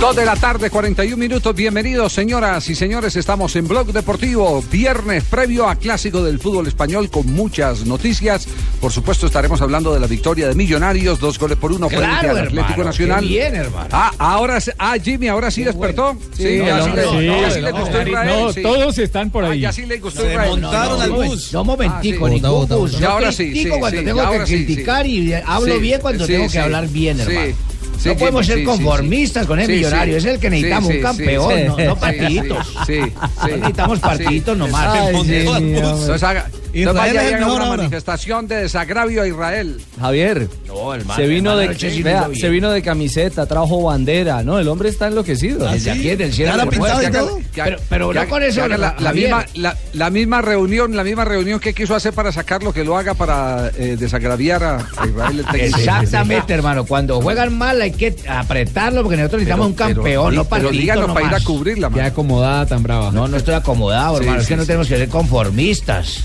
Dos de la tarde, 41 minutos. Bienvenidos, señoras y señores. Estamos en Blog Deportivo, viernes previo a Clásico del Fútbol Español con muchas noticias. Por supuesto, estaremos hablando de la victoria de Millonarios, dos goles por uno frente Claro, al Atlético hermano, Nacional. qué bien, hermano. Ah, ahora, ah, Jimmy, ahora sí despertó. Sí, ya ya todos están por Ah, ahí. ya sí le gustó Israel. montaron al bus. No, momentico, Ah, sí. ningún bus. bota. Yo Y ahora sí, critico sí, cuando sí, tengo que criticar y hablo Sí, bien cuando sí, tengo que hablar bien, Sí. hermano. Sí, no podemos ser conformistas con el millonario. Es el que necesitamos un campeón, no, partiditos. No necesitamos partitos Sí. nomás. Ay. Entonces haga, y es el mejor una ahora. manifestación de desagravio a Israel. Javier, No, hermano, se vino de sí vea, lo se vino de camiseta, trajo bandera, ¿no? El hombre está enloquecido. Desde aquí, desde el cielo. Pero, pero que no con eso, la, la misma, la, la misma reunión, la misma reunión que quiso hacer para sacarlo, que lo haga para eh, desagraviar a, a Israel el. Exactamente, hermano. Cuando juegan mal hay que apretarlo porque nosotros necesitamos un Pero- campeón, no pero partidos díganos para ir a cubrirla, Qué acomodada tan brava. No, no estoy acomodado, Sí, hermano. es sí, que no sí. tenemos que ser conformistas.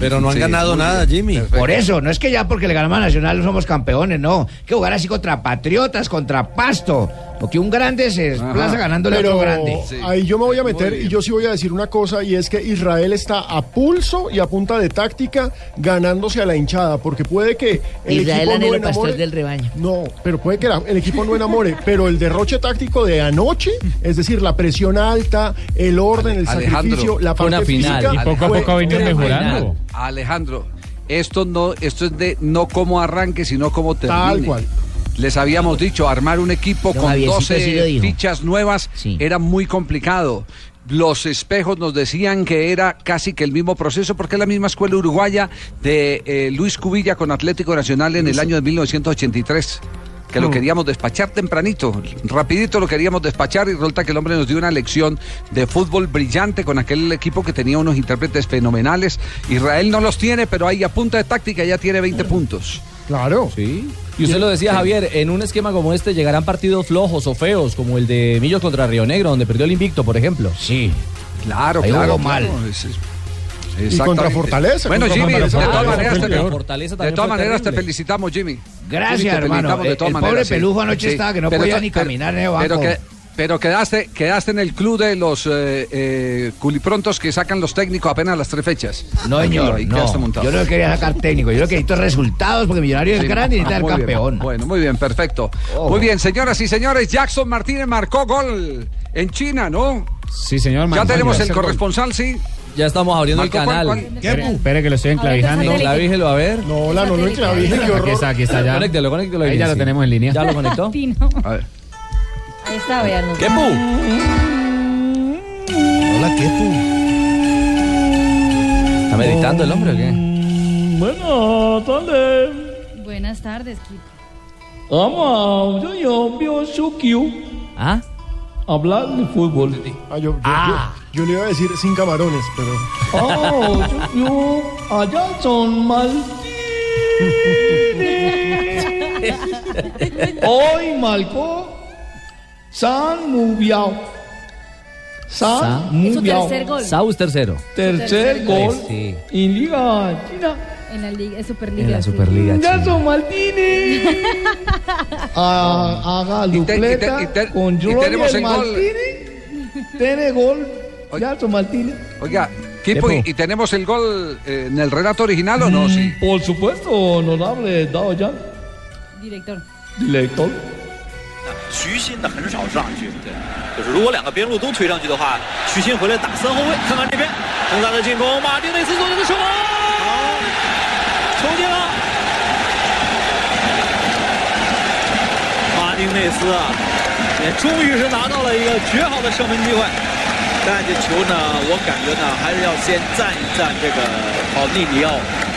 Pero no han Sí, ganado nada, bien. Jimmy. Perfecto. Por eso, no es que ya porque le ganamos a Nacional no somos campeones, no. Hay que jugar así contra Patriotas, contra Pasto. Porque un grande se desplaza ganándole a Pero otro grande. ahí yo me voy a meter y yo sí voy a decir una cosa y es que Israel está a pulso y a punta de táctica ganándose a la hinchada porque puede que el equipo no enamore. rebaño. No, pero puede que la- el equipo no enamore, pero el derroche táctico de anoche, es decir, la presión alta, el orden, el Alejandro, sacrificio, la parte una final. física, Y poco a poco ha venido mejorando. Alejandro, esto no, esto es de no como arranque, sino como termine. Tal cual. Les habíamos dicho, armar un equipo Don con Javiercito sí lo 12 dijo. fichas nuevas Sí. era muy complicado. Los espejos nos decían que era casi que el mismo proceso, porque es la misma escuela uruguaya de eh, Luis Cubilla con Atlético Nacional en el año de 1983. Que lo queríamos despachar tempranito, rapidito lo queríamos despachar y resulta que el hombre nos dio una lección de fútbol brillante con aquel equipo que tenía unos intérpretes fenomenales. Israel no los tiene, pero ahí a punta de táctica ya tiene 20 puntos. Claro. Sí. Y usted lo decía, Javier, en un esquema como este llegarán partidos flojos o feos, como el de Millos contra Río Negro, donde perdió el invicto, por ejemplo. Sí. Claro, Ahí claro. jugó mal. claro, Y contra. Fortaleza. Bueno, contra Jimmy, de todas maneras, te, de todas maneras te felicitamos, Jimmy. Gracias, Jimmy, te hermano. El- todas el maneras, pobre sí. Pelujo anoche estaba que no podía ni caminar en el Pero, que- pero quedaste, quedaste en el club de los eh, eh, culiprontos que sacan los técnicos apenas las tres fechas. No, señor, ahí no. Yo no quería sacar técnico, yo lo que necesito es resultados porque Millonario es grande y necesita bien. campeón. Bueno, muy bien, perfecto. Ojo. Muy bien, señoras y señores, Jackson Martínez marcó gol en China, ¿no? Sí, señor. Ya tenemos el corresponsal, sí. Ya estamos abriendo el Marcó, ¿cuál, canal. cuál? Espere, espere que lo estoy enclavijando. Ahorita Clavígelo a ver. No, la no lo enclavé, qué Aquí horror. está, aquí está ya. Conéctelo, conéctelo. Ahí ya lo tenemos en línea. ¿Ya lo conectó? Pino. A ver. Ahí está, vean. ¿Qué pu? Hola, ¿qué tú? ¿Está meditando el hombre o qué? Buenas tardes. Buenas tardes, Kip. Vamos, yo, yo, yo, yo quiero ¿Ah? Hablar de fútbol. Ah, yo, yo- yo- yo le iba a decir sin camarones, pero Oh, yo, yo, allá son Martínez. Hoy marcó San Mubiao. San- Es su tercer gol Saus tercero. Tercer tercer gol gol. Sí. en Liga China. en la liga, Superliga. En la sí. Superliga. china. Nelson Martínez. Ah, haga Y te- y te- dupleta y te- con y tenemos el gol. Martínez. Tiene gol. Nelson Martínez. Oiga, Kipo, ¿y, y tenemos el gol eh, en el relato original o no? Sí. Mm, Por supuesto, honorable Dao Yan, Director. director. 徐新的很少上去，对，就是如果两个边路都推上去的话，徐新回来打三后卫。看看这边，恒大的进攻，马丁内斯做一个射门，好，球进了。马丁内斯啊，也终于是拿到了一个绝好的射门机会。但这球呢，我感觉呢，还是要先赞一赞这个保利尼奥。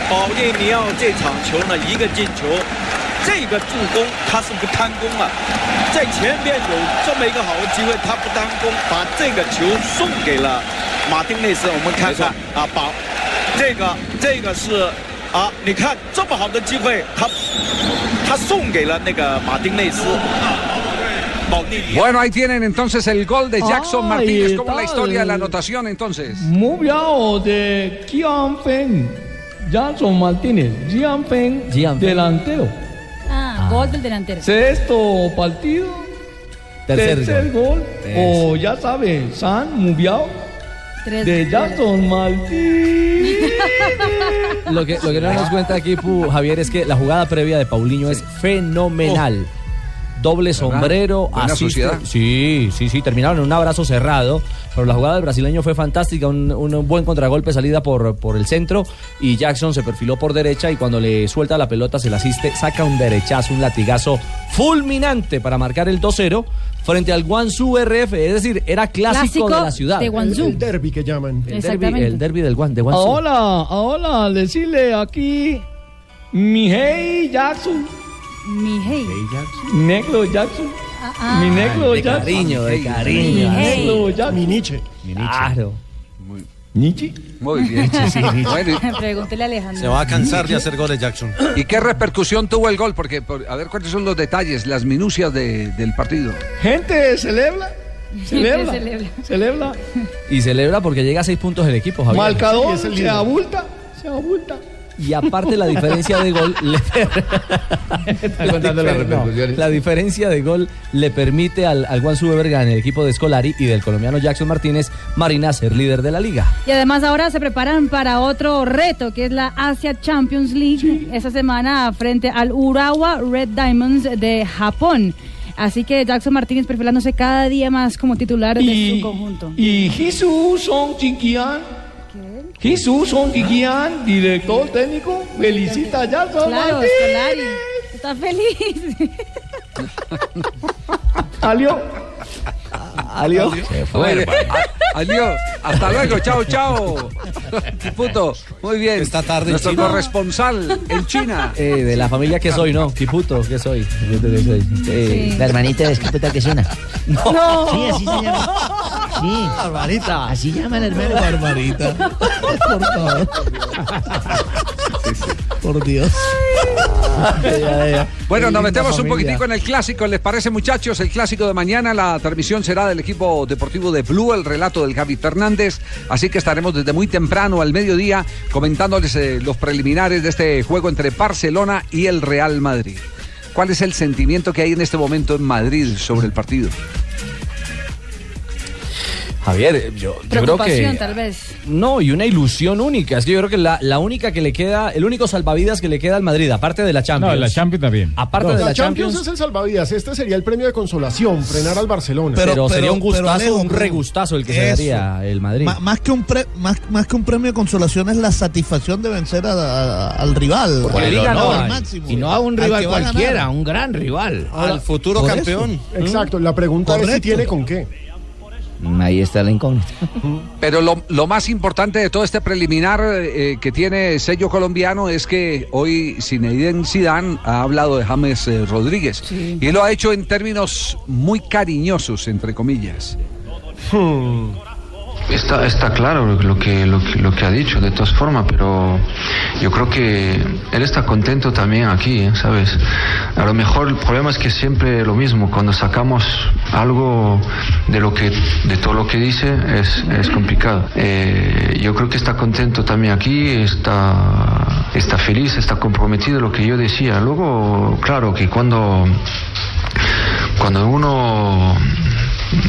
保利尼奥这场球呢，一个进球，这个助攻他是不贪功啊，在前边有这么一个好的机会，他不贪功，把这个球送给了马丁内斯。我们看看啊，把这个这个是啊，你看这么好的机会，他他送给了那个马丁内斯。Bueno, ahí tienen entonces el gol de Jackson Martínez. ¿Cómo la historia de la anotación entonces? Moviao de Kian Feng. Jackson Martínez. Fen. Gian Fen. Delantero. Gol del delantero. Sexto partido. Tercer gol. gol. Eso. O ya sabe, San Moviao Tres de. Jackson Martínez. Lo que, lo que no nos cuenta aquí, Pu, Javier, es que la jugada previa de Paulinho es fenomenal. Doble sombrero, sociedad. Sí, sí, sí, terminaron en un abrazo cerrado. Pero la jugada del brasileño fue fantástica, un, un buen contragolpe, salida por, por el centro. Y Jackson se perfiló por derecha y cuando le suelta la pelota, se la asiste, saca un derechazo, un latigazo fulminante para marcar el 2-0 frente al Guangzhou RF. Es decir, era clásico, Clásico de la ciudad. de Guangzhou. El derby que llaman. El Exactamente. el derbi del Guan, de Guangzhou. Ahora, ahora, decirle aquí, mi hey Jackson, Mi hey. negro Jackson, Ah, ah. mi negro de Jackson, cariño, de Mi cariño. hey. negro Jackson. Mi Nietzsche. Claro. Nietzsche. Muy bien. Bueno, Pregúntele a Alejandro. Se va a cansar de hacer goles Jackson. ¿y, qué repercusión tuvo el gol? Porque, por- a ver, ¿cuáles son los detalles, las minucias de- del partido? Gente celebra, celebra, celebra. celebra. Y celebra porque llega a seis puntos el equipo, Javier. Marcador Sí, se abulta, se abulta. Y aparte la diferencia de gol le la, difer- la diferencia de gol le permite al, al Guangzhou Evergrande, el equipo de Scolari y del colombiano Jackson Martínez Marina ser líder de la liga. Y además ahora se preparan para otro reto, que es la Asia Champions League, esta semana frente al Urawa Red Diamonds de Japón. Así que Jackson Martínez perfilándose cada día más como titular de Y, su conjunto. y Jesús Son Chiquian, Jesús Son Chiquian, director técnico, felicita a Jackson Claro. Está feliz. Salió. Alió. Muy bien. A- Adiós. Hasta luego. Chao, chao. Puto. Muy bien. Esta tarde en Nuestro China. corresponsal en China. Eh, de la familia que soy, ¿no? Kiputo, que soy. Eh, La hermanita de Esquiputa que suena. No. Sí, así se llama. Sí. Barbarita. Así llama la hermana. Barbarita. Por favor. Por Dios. Bueno, nos metemos un poquitico en el clásico. ¿Les parece, muchachos? El clásico de mañana. La transmisión será del equipo deportivo de Blue, el relato del Javi Fernández. Así que estaremos desde muy temprano al mediodía comentándoles eh, los preliminares de este juego entre Barcelona y el Real Madrid. ¿Cuál es el sentimiento que hay en este momento en Madrid sobre el partido? Javier, eh, yo, yo creo Preocupación, que... tal vez. No, y una ilusión única. Es que yo creo que la, la única que le queda, el único salvavidas que le queda al Madrid, aparte de la Champions. No, la Champions también. Aparte de La la Champions Champions. es el salvavidas. Este sería el premio de consolación, frenar al Barcelona. Pero, Pero- sería un gustazo, pero, un regustazo el que se daría el Madrid. Ma- más, que un pre- más, más que un premio de consolación es la satisfacción de vencer a- a- al rival. Porque al- liga no al hay. máximo. Y no a un Al rival cualquiera, a un gran rival. Al futuro campeón. Exacto, la pregunta es si tiene con qué. Ahí está la incógnita. Pero lo, lo más importante de todo este preliminar eh, que tiene sello colombiano es que hoy Zinedine Zidane ha hablado de James eh, Rodríguez y lo ha hecho en términos muy cariñosos, entre comillas. Está, está claro lo que, lo, que, lo que ha dicho, de todas formas, pero yo creo que él está contento también aquí, ¿eh? ¿sabes? A lo mejor el problema es que siempre lo mismo, cuando sacamos algo de, lo que, de todo lo que dice es, es complicado. Eh, yo creo que está contento también aquí, está, está feliz, está comprometido, lo que yo decía. Luego, claro, que cuando, cuando uno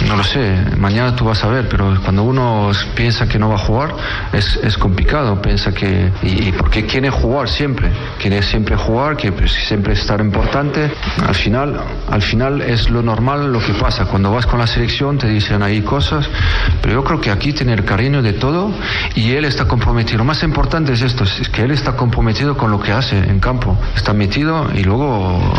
no lo sé, mañana tú vas a ver, pero cuando uno piensa que no va a jugar, es, es complicado, piensa que, y, y porque quiere jugar siempre, quiere siempre jugar, que siempre estar importante, al final, al final es lo normal lo que pasa, cuando vas con la selección te dicen ahí cosas, pero yo creo que aquí tiene el cariño de todo y él está comprometido, lo más importante es esto, es que él está comprometido con lo que hace en campo, está metido y luego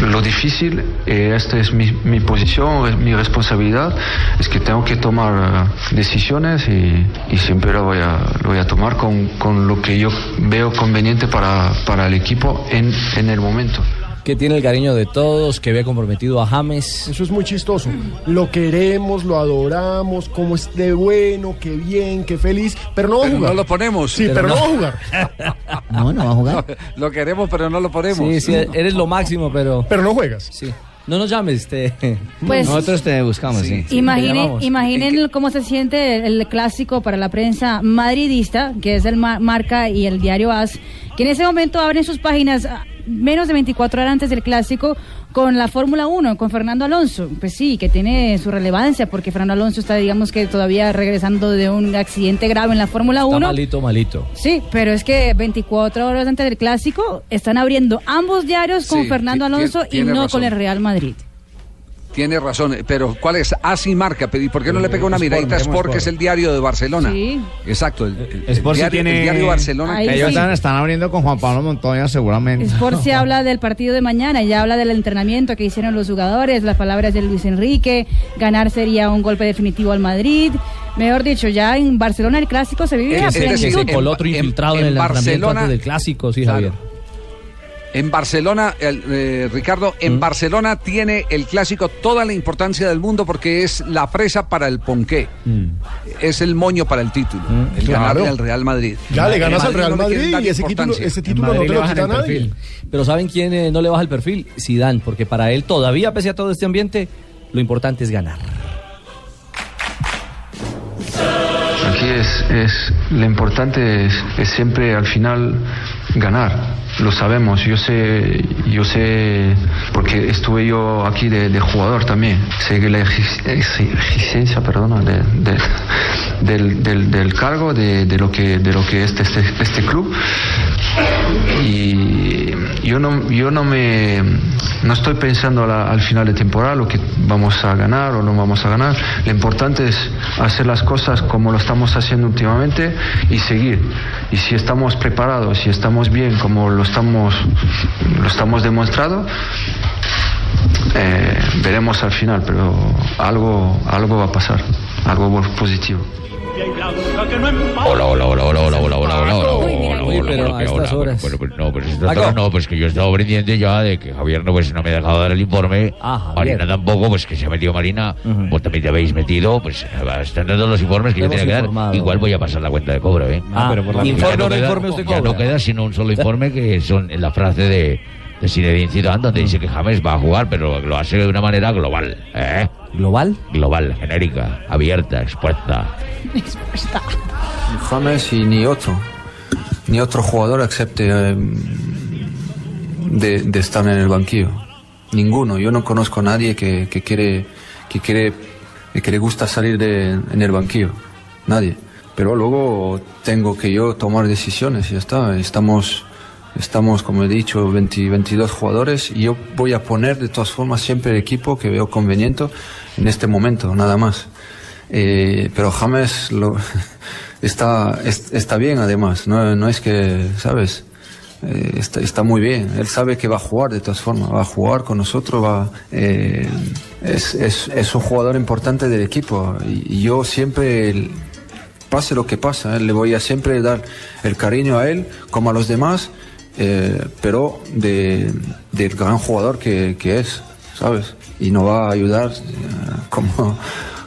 lo difícil, eh, esta es mi, mi posición, es mi responsabilidad, es que tengo que tomar eh, decisiones y, y siempre lo voy a, lo voy a tomar con, con lo que yo veo conveniente para, para el equipo en, en el momento. Que tiene el cariño de todos, que ve comprometido a James. Eso es muy chistoso. Lo queremos, lo adoramos, como es de bueno, qué bien, qué feliz, pero no va a Pero jugar. no lo ponemos. Sí, pero, no. va a jugar. No, no va a jugar. Lo queremos, pero no lo ponemos. Sí, sí, eres lo máximo, pero. Pero no juegas. Sí. No nos llames, te... Pues- nosotros te buscamos, sí. Imaginen, imaginen cómo se siente el, clásico para la prensa madridista, que es el ma- Marca y el diario AS, que en ese momento abren sus páginas menos de 24 horas antes del clásico con la Fórmula 1, con Fernando Alonso. Pues sí, que tiene su relevancia porque Fernando Alonso está, digamos que todavía regresando de un accidente grave en la Fórmula Está 1. malito, malito. Sí, pero es que 24 horas antes del clásico están abriendo ambos diarios con Sí, Fernando Alonso y no razón. con el Real Madrid. Tiene razón, pero ¿cuál es? Así marca, ¿y por qué no le pega una Sport, miradita a Sport, que Sport. es el diario de Barcelona? Sí. Exacto, el, el- el Sport sí diario, tiene- el diario de Barcelona. Ahí Ellos sí. están, están abriendo con Juan Pablo Montoya seguramente. Sport se habla del partido de mañana, ya habla del entrenamiento que hicieron los jugadores, las palabras de Luis Enrique, ganar sería un golpe definitivo al Madrid. Mejor dicho, ya en Barcelona el clásico se vive Es- a plenitud. Se coló otro en- infiltrado en, en el entrenamiento Barcelona- antes del clásico, sí, Claro. Javier. En Barcelona, el, eh, Ricardo, en Mm. Barcelona tiene el clásico toda la importancia del mundo porque es la presa para el ponqué. Es el moño para el título, el claro. ganarle al Real Madrid. Ya le ganas al Real Madrid y ese título, ese título no te lo quita nadie. Pero ¿saben quién eh, no le baja el perfil? Zidane, porque para él todavía, pese a todo este ambiente, lo importante es ganar. Aquí es, es lo importante es, es siempre al final ganar. Lo sabemos, yo sé, yo sé, porque estuve yo aquí de, de jugador también. Sé que la exi- exi- exigencia, perdona, de- de- del, del, del cargo, de, lo que, de lo que es este, este club. Y yo no, yo no me, no estoy pensando la- al final de temporada lo que vamos a ganar o no vamos a ganar. Lo importante es hacer las cosas como lo estamos haciendo últimamente y seguir. Y si estamos preparados, si estamos bien como lo lo estamos demostrando, eh, veremos al final, pero algo, algo va a pasar, algo positivo. Hola, hola, hola, hola, hola, hola, hola, hola, hola, hola, hola, Uy, hola, pero hola, a estas hola, horas. Bueno, pues no, pues no, pues que yo he estado pendiente ya de que Javier no, pues no me ha dejado dar el informe. Ah, Marina tampoco, pues que se ha metido Marina. Vos también te habéis metido, pues están dando los informes que yo tenía que dar. Igual voy a pasar la cuenta de cobro, ¿eh? Ah, pero por la- Ya informe no queda- informe usted ya cobra. no queda sino un solo informe que son en la frase de, de Zinedine Zidane, donde dice que James va a jugar, pero lo hace de una manera global, ¿eh? ¿Global? Global, genérica, abierta, expuesta. James y ni otro, ni otro jugador acepte eh, de, de estar en el banquillo. Ninguno. Yo no conozco a nadie que, que quiere, que quiere, que le gusta salir de, en el banquillo. Nadie. Pero luego tengo que yo tomar decisiones y ya está. Estamos, estamos como he dicho, 20 22 jugadores y yo voy a poner de todas formas siempre el equipo que veo conveniente en este momento, nada más. Eh, pero James lo, está, es- está bien además, no, no es que, ¿sabes? Eh, está, está muy bien, él sabe que va a jugar de todas formas, va a jugar con nosotros, va, eh, es, es, es un jugador importante del equipo y, yo siempre, pase lo que pasa, le voy a siempre dar el cariño a él como a los demás, pero de, del gran jugador que, que es, ¿sabes? Y nos va a ayudar eh, como,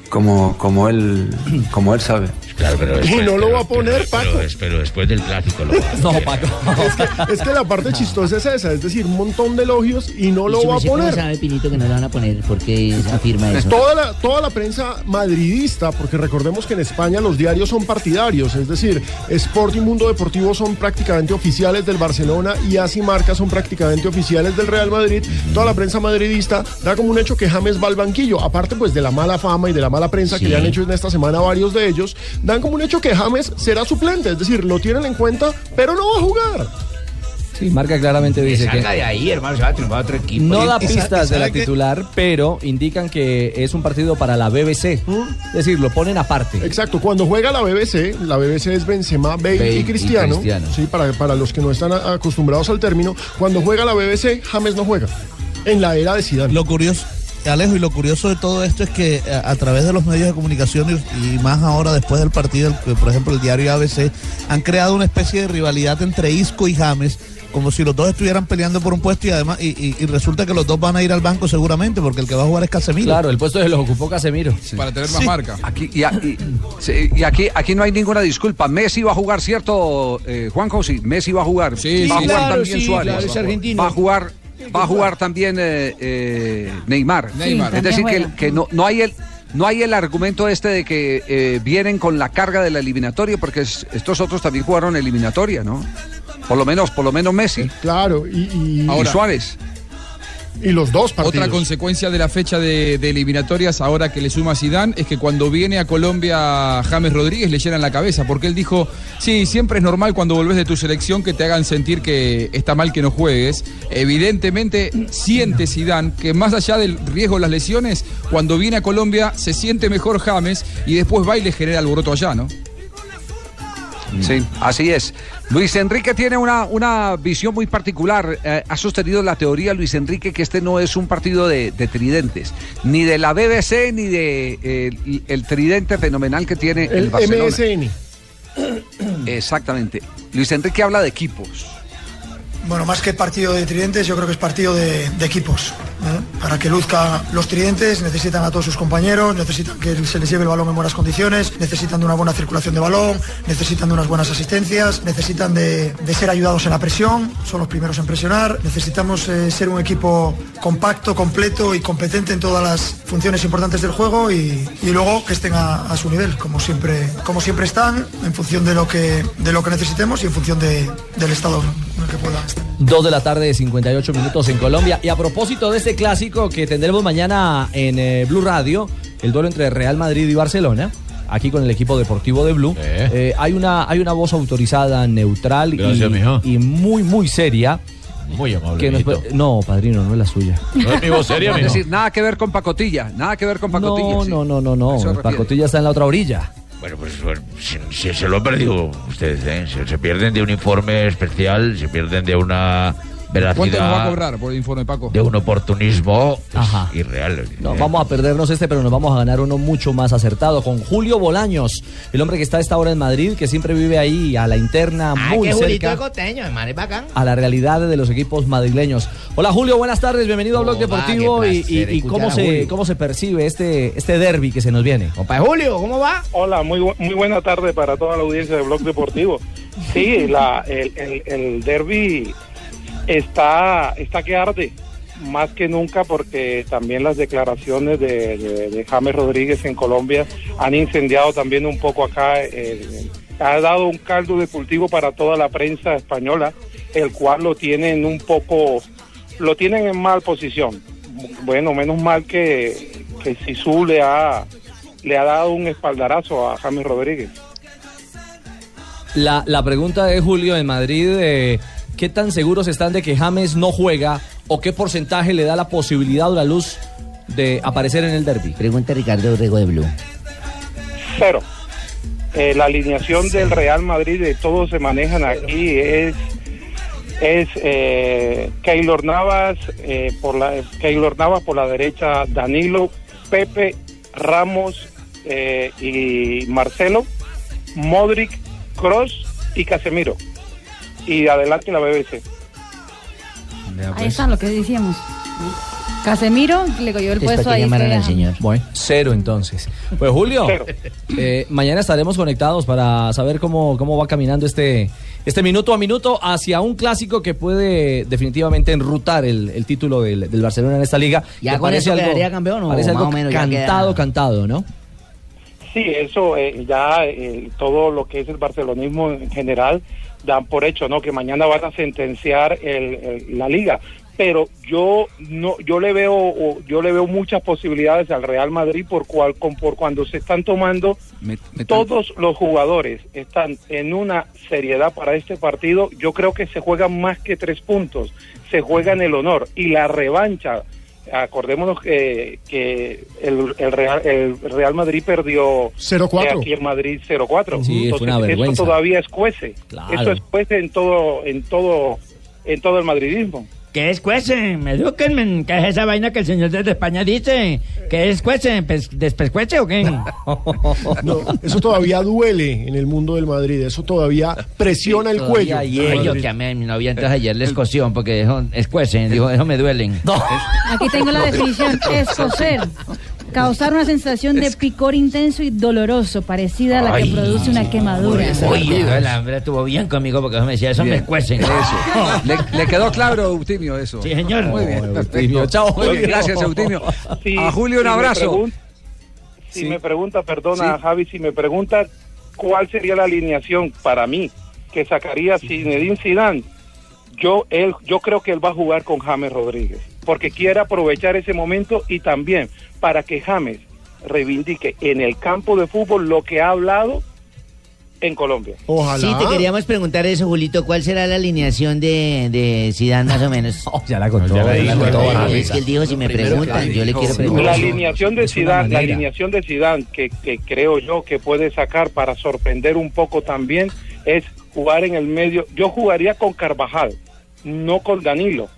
como, como, él, como él sabe. Claro, pero Y no lo va a poner, pero- Paco. Pero, pero después del clásico lo va a No, Paco. Es que, es que la parte chistosa es esa, es decir, un montón de elogios y no lo ¿Y su va a merced cómo poner. sabe, Pinito, que no lo van a poner? ¿Por qué afirma eso? Toda la, toda la prensa madridista, porque recordemos que en España los diarios son partidarios, es decir, Sport y Mundo Deportivo son prácticamente oficiales del Barcelona y Así Marca son prácticamente oficiales del Real Madrid. Toda la prensa madridista da como un hecho que James va al banquillo, aparte pues de la mala fama y de la mala prensa que le han hecho en esta semana varios de ellos, dan como un hecho que James será suplente, es decir, lo tienen en cuenta, pero no va a jugar. Sí, marca claramente Que dice que salga de ahí, hermano, se va a triunfar otro equipo. no da pistas de la que- titular, pero indican que es un partido para la BBC. Es decir, lo ponen aparte. Exacto, cuando juega la BBC, la BBC es Benzema, Bale, Bale y y Cristiano. Sí, para, para los que no están acostumbrados al término, cuando juega la BBC, James no juega. En la era de Zidane. Lo curioso, Alejo, y lo curioso de todo esto es que eh, a, a través de los medios de comunicación y, y más ahora después del partido, el- por ejemplo, el diario ABC, han creado una especie de rivalidad entre Isco y James, como si los dos estuvieran peleando por un puesto y además y, y- y resulta que los dos van a ir al banco seguramente porque el que va a jugar es Casemiro. Claro, el puesto se lo ocupó Casemiro. Para tener más Sí. marca. Aquí, y, a- y- sí, y aquí, aquí no hay ninguna disculpa. Messi va a jugar, ¿cierto, eh, Juanjo? Sí, Messi va a jugar. Sí, va a jugar claro, también sí, Suárez. claro, es argentino. Va a jugar, va a jugar también eh, eh, Neymar. Es decir, que, no, no hay el. No hay el argumento este de que eh, vienen con la carga de la eliminatoria, porque es- estos otros también jugaron eliminatoria, ¿no? Por lo menos, por lo menos Messi. Claro, y, y- y Suárez. Y los dos partidos. Otra consecuencia de la fecha de, de eliminatorias ahora que le suma Zidane es que cuando viene a Colombia James Rodríguez le llenan la cabeza porque él dijo, sí, siempre es normal cuando volvés de tu selección que te hagan sentir que está mal que no juegues. Evidentemente siente Zidane que más allá del riesgo de las lesiones, cuando viene a Colombia se siente mejor James y después va y le genera alboroto allá, ¿no? Sí, así es. Luis Enrique tiene una, una visión muy particular. Eh, ha sostenido la teoría, Luis Enrique, que este no es un partido de, de tridentes, ni de la BBC, ni de eh, el, el tridente fenomenal que tiene el, el Barcelona. MSN. Exactamente. Luis Enrique habla de equipos. Bueno, más que partido de tridentes, yo creo que es partido de, equipos. ¿eh? Para que luzca los tridentes necesitan a todos sus compañeros, necesitan que se les lleve el balón en buenas condiciones, necesitan de una buena circulación de balón, necesitan de unas buenas asistencias, necesitan de, ser ayudados en la presión, son los primeros en presionar, necesitamos eh, ser un equipo compacto, completo y competente en todas las funciones importantes del juego y, luego que estén a, su nivel, como siempre, como siempre están, en función de lo que, de lo que necesitemos y en función de- del estado en el que puedan estar. Dos de la tarde, 58 minutos en Colombia. Y a propósito de este clásico que tendremos mañana en eh, Blue Radio, el duelo entre Real Madrid y Barcelona. Aquí con el equipo deportivo de Blue. Eh, hay, una, hay una voz autorizada, neutral Gracias, y, muy, muy seria. Muy amable. que nos- mijito. no, padrino, no es la suya. No es mi voz seria, Es decir, nada que ver con pacotilla, nada que ver con pacotilla. No, sí. no, no, no, no. Pacotilla está en la otra orilla. Bueno, pues si, si se lo han perdido ustedes, ¿eh? Se, se pierden de un informe especial, se pierden de una ¿Cuánto nos va a cobrar por el informe, Paco? de un oportunismo pues, Ajá. irreal. No, vamos a perdernos este, pero nos vamos a ganar uno mucho más acertado con Julio Bolaños, el hombre que está a esta hora en Madrid, que siempre vive ahí a la interna, Ay, muy qué Julito cerca coteño, hermano, bacán. a la realidad de los equipos madrileños. Hola Julio, buenas tardes, bienvenido a Blog. Deportivo y, cómo se cómo se percibe este este derby que se nos viene. Compa Julio, ¿cómo va? Hola, muy, bu- muy buena tarde para toda la audiencia de Blog Deportivo. Sí, la, el, el, el derby está, está que arde, más que nunca porque también las declaraciones de, James Rodríguez en Colombia han incendiado también un poco acá, el- ha dado un caldo de cultivo para toda la prensa española, el cual lo tienen un poco, lo tienen en mal posición. Bueno, menos mal que, que le ha, le ha dado un espaldarazo a James Rodríguez. La, la pregunta de Julio en Madrid, eh, ¿qué tan seguros están de que James no juega o qué porcentaje le da la posibilidad o la luz de aparecer en el derby? Pregunta Ricardo Rego de Blue. Cero. Eh, la alineación del Real Madrid de todos se manejan aquí es es eh, Keylor Navas eh, por la Keylor Navas por la derecha Danilo Pepe Ramos eh, y Marcelo Modric Cross y Casemiro y adelante la BBC Ahí está lo que decíamos. Casemiro le cogió el puesto ahí. Bueno, cero entonces. Pues Julio, eh, mañana estaremos conectados para saber cómo, cómo va caminando este, este minuto a minuto hacia un clásico que puede definitivamente enrutar el, el título del, del Barcelona en esta liga. ¿Ya con eso quedaría campeón o Parece más algo o menos ya cantado, queda? cantado, ¿no? Sí, eso eh, ya eh, todo lo que es el barcelonismo en general dan por hecho, ¿no? Que mañana van a sentenciar el- el- la liga. Pero yo no, yo le veo, yo le veo muchas posibilidades al Real Madrid por cual, con- por cuando se están tomando todos los jugadores están en una seriedad para este partido. Yo creo que se juegan más que tres puntos, se juegan el honor y la revancha acordémonos que, que el, el Real, el Real Madrid perdió 0-4. eh, aquí en Madrid 0-4. Sí, fue una Entonces, vergüenza. Eso todavía es cuece. Claro. Eso es cuece en todo, en todo, en todo el madridismo. ¿Qué es cuece? Edúquenme. ¿Qué es esa vaina que el señor desde España dice? ¿Qué es cuece? Pes- ¿Despescuece o qué? No, eso todavía duele en el mundo del Madrid, eso todavía presiona el cuello. Ay, yo que a mi novia entonces ayer le escoció porque dijo, es cuece, dijo, eso me duelen. Aquí tengo la definición. Escocer. Causar una sensación de picor intenso y doloroso, parecida a la que produce una quemadura. Oye, hambre estuvo bien conmigo porque me decía, eso me cuecen. Eso. Le, le quedó claro, Eutimio, eso. Sí, señor. Muy bien, Oh. Eutimio. Chao, Muy bien, Julio. gracias, Eutimio. Sí, a Julio, un si abrazo. si me pregunta, perdona, Javi, si me pregunta cuál sería la alineación para mí que sacaría Zinedine Zidane, yo él, yo creo que él va a jugar con James Rodríguez, porque quiere aprovechar ese momento y también para que James reivindique en el campo de fútbol lo que ha hablado en Colombia. Sí, te queríamos preguntar eso, Julito. ¿Cuál será la alineación de, de Zidane más o menos? ya la contó. ya la ya la contó, eh, es que él dijo si me preguntan, yo le quiero La preguntar. alineación de Zidane, la alineación de Zidane que, que creo yo que puede sacar para sorprender un poco también es jugar en el medio. Yo jugaría con Carvajal, no con Danilo.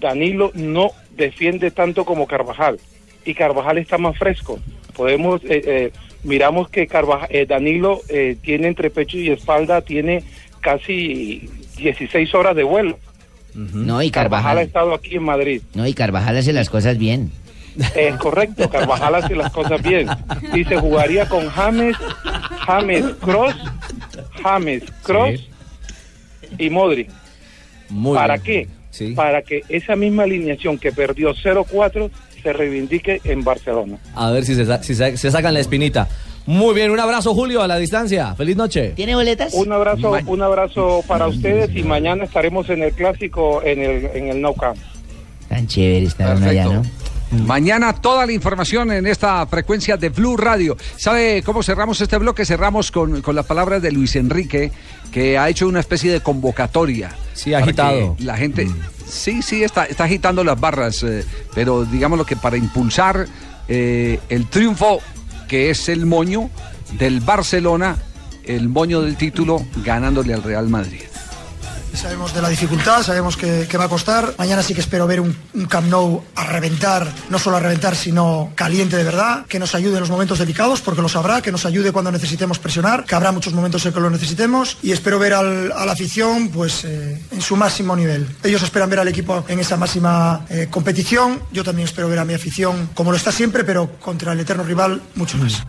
Danilo no defiende tanto como Carvajal y Carvajal está más fresco. Podemos eh, eh, miramos que Carvajal, eh, Danilo eh, tiene entre pecho y espalda tiene casi 16 horas de vuelo. No, y Carvajal ha Carvajal. estado aquí en Madrid. No, y Carvajal hace las cosas bien. Es correcto, Carvajal hace las cosas bien. Y se jugaría con James, James Cross, James Cross y Modri. Muy ¿Para bien. qué? Para que esa misma alineación que perdió 0-4 se reivindique en Barcelona. A ver si se, si se sacan la espinita. Muy bien, un abrazo Julio a la distancia. Feliz noche. ¿Tiene boletas? Un abrazo, un abrazo para ustedes y mañana estaremos en el clásico en el en el Nou Camp. Tan chévere estar allá, ¿no? Mañana toda la información en esta frecuencia de Blue Radio. ¿Sabe cómo cerramos este bloque? Cerramos con, con las palabras de Luis Enrique, que ha hecho una especie de convocatoria. Sí, agitado. La gente, sí, sí, está, está agitando las barras, eh, pero digámoslo que para impulsar eh, el triunfo, que es el moño del Barcelona, el moño del título, ganándole al Real Madrid. Sabemos de la dificultad, sabemos que, que va a costar. Mañana sí que espero ver un, un Camp Nou a reventar, no solo a reventar, sino caliente de verdad, que nos ayude en los momentos delicados, porque los habrá, que nos ayude cuando necesitemos presionar, que habrá muchos momentos en que lo necesitemos. Y espero ver a la afición pues, eh, en su máximo nivel. Ellos esperan ver al equipo en esa máxima eh, competición. Yo también espero ver a mi afición como lo está siempre, pero contra el eterno rival mucho más.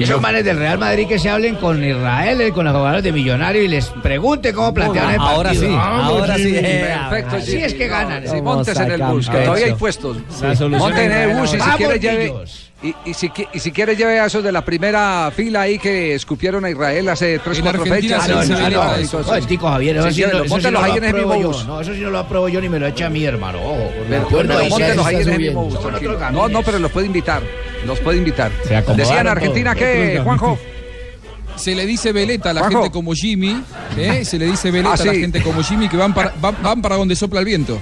Y esos manes del Real Madrid que se hablen con Israel, eh, con los jugadores de Millonarios y les pregunte cómo plantean el partido. Ahora sí, ahora sí. Perfecto, Así es que ganan. Sí, montes en el bus, que todavía hay puestos. La solución Monte en el bus y si Vamos, quiere lleve. pillos. Y, y si, qui- y si quiere lleve a esos de la primera fila ahí que escupieron a Israel hace tres, En cuatro fechas. veleta no, eso. Momentico, Javier, eso Sí, no- eso sí móntelos no ahí en el mismo apruebo bus. yo. No, eso sí no lo apruebo yo ni me lo echa a mí, hermano. Ojo, por Pero, favor, pero no, ahí en el mismo bus. No, no, pero los puede invitar. Los puede invitar. acomodaron Decía en Argentina que, Juanjo. Se le dice veleta a la Juanjo. gente como Jimmy, ¿eh? se le dice veleta Ah, a la sí. gente como Jimmy que van para, van, van para donde sopla el viento.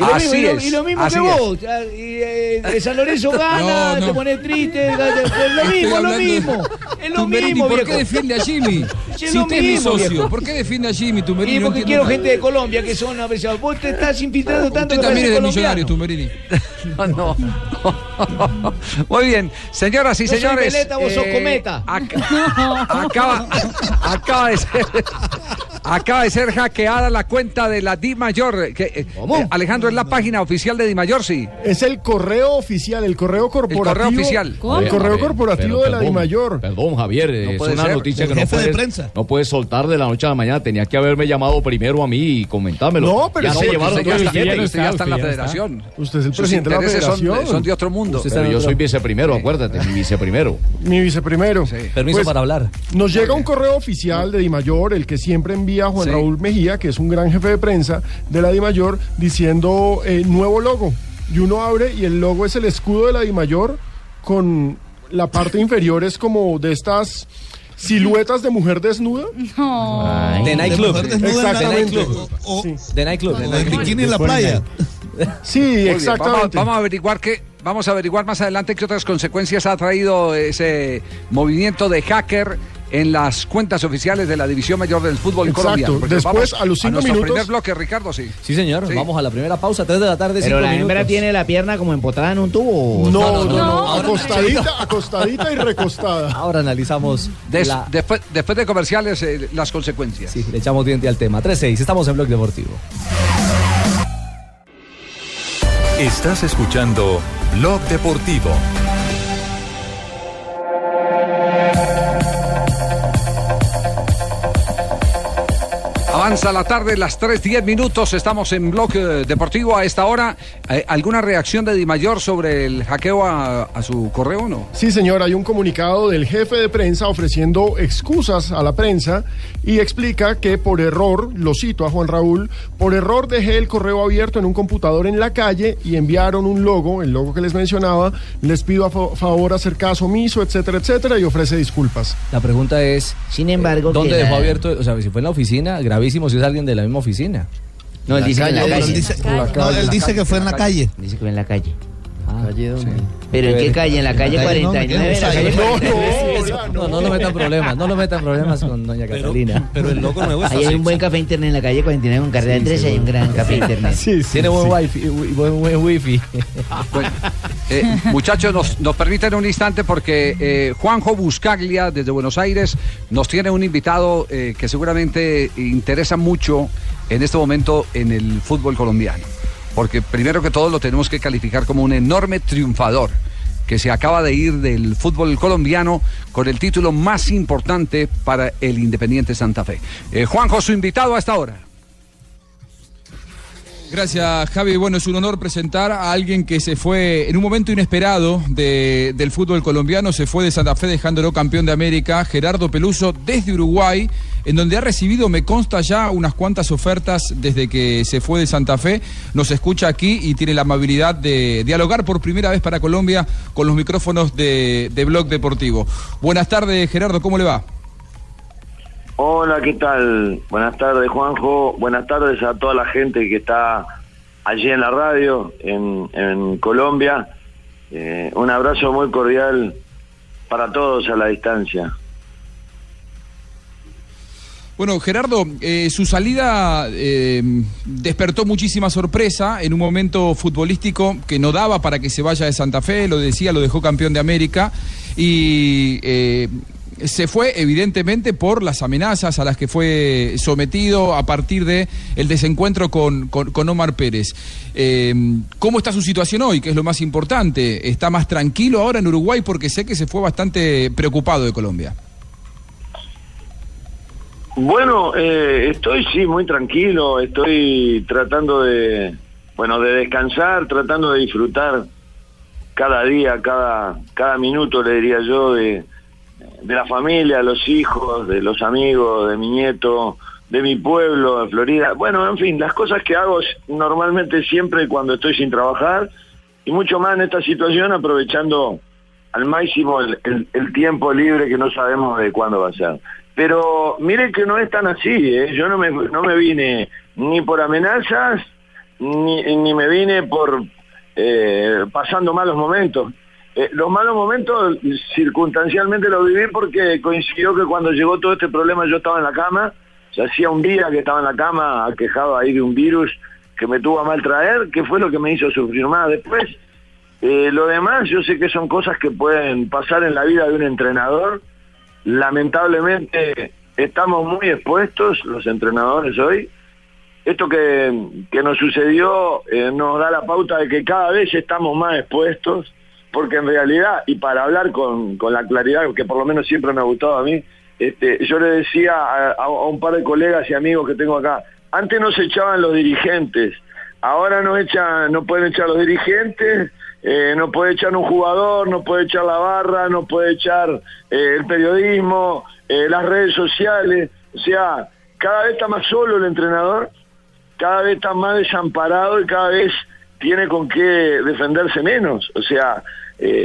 Y lo, Así mismo, y lo- es, y lo mismo así que es. vos. ya, Y, eh, de San Lorenzo gana, No, no. te pones triste. Es lo mismo, es lo mismo. Es lo Tumberini, mismo, ¿por viejo. qué defiende a Jimmy? Es si usted es mi socio, viejo. ¿por qué defiende a Jimmy, Tumberini? Y No porque entiendo quiero nada. gente de Colombia que son apreciados. Vos te estás infiltrando tanto Usted que también es de Millonarios, colombiano. Tumberini. No, no. Muy bien, señoras y soy señores. eh, veleta, vos sos cometa. ac- acaba, acaba de ser Acaba de ser hackeada la cuenta de la Di Mayor. Que, eh, eh, Alejandro, es la página oficial de Di Mayor, sí. Es el correo oficial, el correo corporativo. correo oficial. El correo corporativo Pero, de la perdón, DIMAYOR. Perdón, Javier, es una ser. noticia que El no jefe de puedes, prensa. no puedes soltar de la noche a la mañana. Tenía que haberme llamado primero a mí y comentármelo. No, pero ya no, se llevaron usted todo ya el está- billete. usted ya está en la federación. Usted es el Sus presidente de la intereses son- federación. son de otro mundo. Pero yo soy viceprimero, acuérdate, mi viceprimero. Mi viceprimero. Permiso Pues, para hablar. Nos llega un correo oficial de Dimayor, el que siempre envía Juan Sí. Raúl Mejía, que es un gran jefe de prensa de la Dimayor, diciendo eh, nuevo logo. Y uno abre y el logo es el escudo de la Dimayor con la parte inferior es como de estas siluetas de mujer desnuda. No. De nightclub. Exactamente. De nightclub. Sí. De nightclub. El bikini en la playa. Sí, exactamente. Vamos, vamos a averiguar qué, vamos a averiguar más adelante qué otras consecuencias ha traído ese movimiento de hacker en las cuentas oficiales de la División Mayor del Fútbol Exacto. colombiano. Después, a los cinco nuestro minutos- primer bloque, Ricardo, sí. Sí, señor. Sí. Vamos a la primera pausa, 3 de la tarde, Pero 5 la minutos. hembra tiene la pierna como empotrada en un tubo. No, no, no, acostadita, acostadita y recostada. Ahora analizamos Des- la- después, después de comerciales, eh, las consecuencias. Sí, le echamos diente al tema. 3-6, estamos en Blog Deportivo. Estás escuchando Blog Deportivo. Avanza la tarde, las 3.10 minutos, estamos en Bloque Deportivo a esta hora. Eh, ¿Alguna reacción de Di Mayor sobre el hackeo a, a su correo o no? Sí, señor, hay un comunicado del jefe de prensa ofreciendo excusas a la prensa y explica que por error, lo cito a Juan Raúl, por error dejé el correo abierto en un computador en la calle y enviaron un logo, el logo que les mencionaba, les pido a fa- favor hacer caso omiso, etcétera, etcétera, y ofrece disculpas. La pregunta es, Sin embargo, ¿dónde que dejó la- abierto? O sea, si fue en la oficina, gravísimo si es alguien de la misma oficina. No, él dice que en la No, pero calle. él dice, no, él dice que fue en la calle. Dice que fue en la calle. ¿Calle dónde? ¿Pero en qué calle? ¿En la calle La calle, no, 49? ¿qué? ¿La calle No, 49? No, no lo metan problemas, no lo metan problemas con doña Catalina. Pero el logo nuevo está Ahí hay un buen café internet en la calle 49 con carrera 13 hay un gran café internet. Tiene buen wifi, wi- buen, buen wifi. Bueno, eh, muchachos, nos, nos permiten un instante porque eh, Juanjo Buscaglia desde Buenos Aires nos tiene un invitado eh, que seguramente interesa mucho en este momento en el fútbol colombiano. Porque primero que todo lo tenemos que calificar como un enorme triunfador que se acaba de ir del fútbol colombiano con el título más importante para el Independiente Santa Fe. Eh, Juanjo, su invitado a esta hora. Gracias, Javi. Bueno, es un honor presentar a alguien que se fue en un momento inesperado de- del fútbol colombiano, se fue de Santa Fe dejándolo campeón de América, Gerardo Peluso, desde Uruguay, en donde ha recibido, me consta ya, unas cuantas ofertas desde que se fue de Santa Fe. Nos escucha aquí y tiene la amabilidad de dialogar por primera vez para Colombia con los micrófonos de, de Blog Deportivo. Buenas tardes, Gerardo, ¿cómo le va? Hola, ¿qué tal? Buenas tardes, Juanjo. Buenas tardes a toda la gente que está allí en la radio, en, Colombia. Eh, un abrazo muy cordial para todos a la distancia. Bueno, Gerardo, eh, su salida eh, despertó muchísima sorpresa en un momento futbolístico que no daba para que se vaya de Santa Fe, lo decía, lo dejó campeón de América y eh, se fue evidentemente por las amenazas a las que fue sometido a partir de el desencuentro con, con- con Omar Pérez. Eh, ¿Cómo está su situación hoy? Que es lo más importante. ¿Está más tranquilo ahora en Uruguay? Porque sé que se fue bastante preocupado de Colombia. Bueno, eh, estoy sí muy tranquilo, estoy tratando de, bueno, de descansar, tratando de disfrutar cada día, cada, cada minuto, le diría yo, de, de la familia, los hijos, de los amigos, de mi nieto, de mi pueblo, de Florida. Bueno, en fin, las cosas que hago normalmente siempre cuando estoy sin trabajar y mucho más en esta situación aprovechando al máximo el, el- el tiempo libre que no sabemos de cuándo va a ser. Pero mire que no es tan así, ¿eh? yo no me, no me vine ni por amenazas, ni, ni me vine por eh, pasando malos momentos. Eh, los malos momentos circunstancialmente los viví porque coincidió que cuando llegó todo este problema yo estaba en la cama, se hacía un día que estaba en la cama aquejado ahí de un virus que me tuvo a mal traer, que fue lo que me hizo sufrir más después. Eh, lo demás yo sé que son cosas que pueden pasar en la vida de un entrenador. Lamentablemente estamos muy expuestos, los entrenadores hoy. Esto que, que nos sucedió eh, nos da la pauta de que cada vez estamos más expuestos, porque en realidad, y para hablar con, con la claridad que por lo menos siempre me ha gustado a mí, este, yo le decía a, un par de colegas y amigos que tengo acá, antes nos echaban los dirigentes, ahora nos echan, no pueden echar los dirigentes, eh, no puede echar un jugador, no puede echar la barra, no puede echar eh, el periodismo, eh, las redes sociales, o sea, cada vez está más solo el entrenador, cada vez está más desamparado y cada vez tiene con qué defenderse menos, o sea,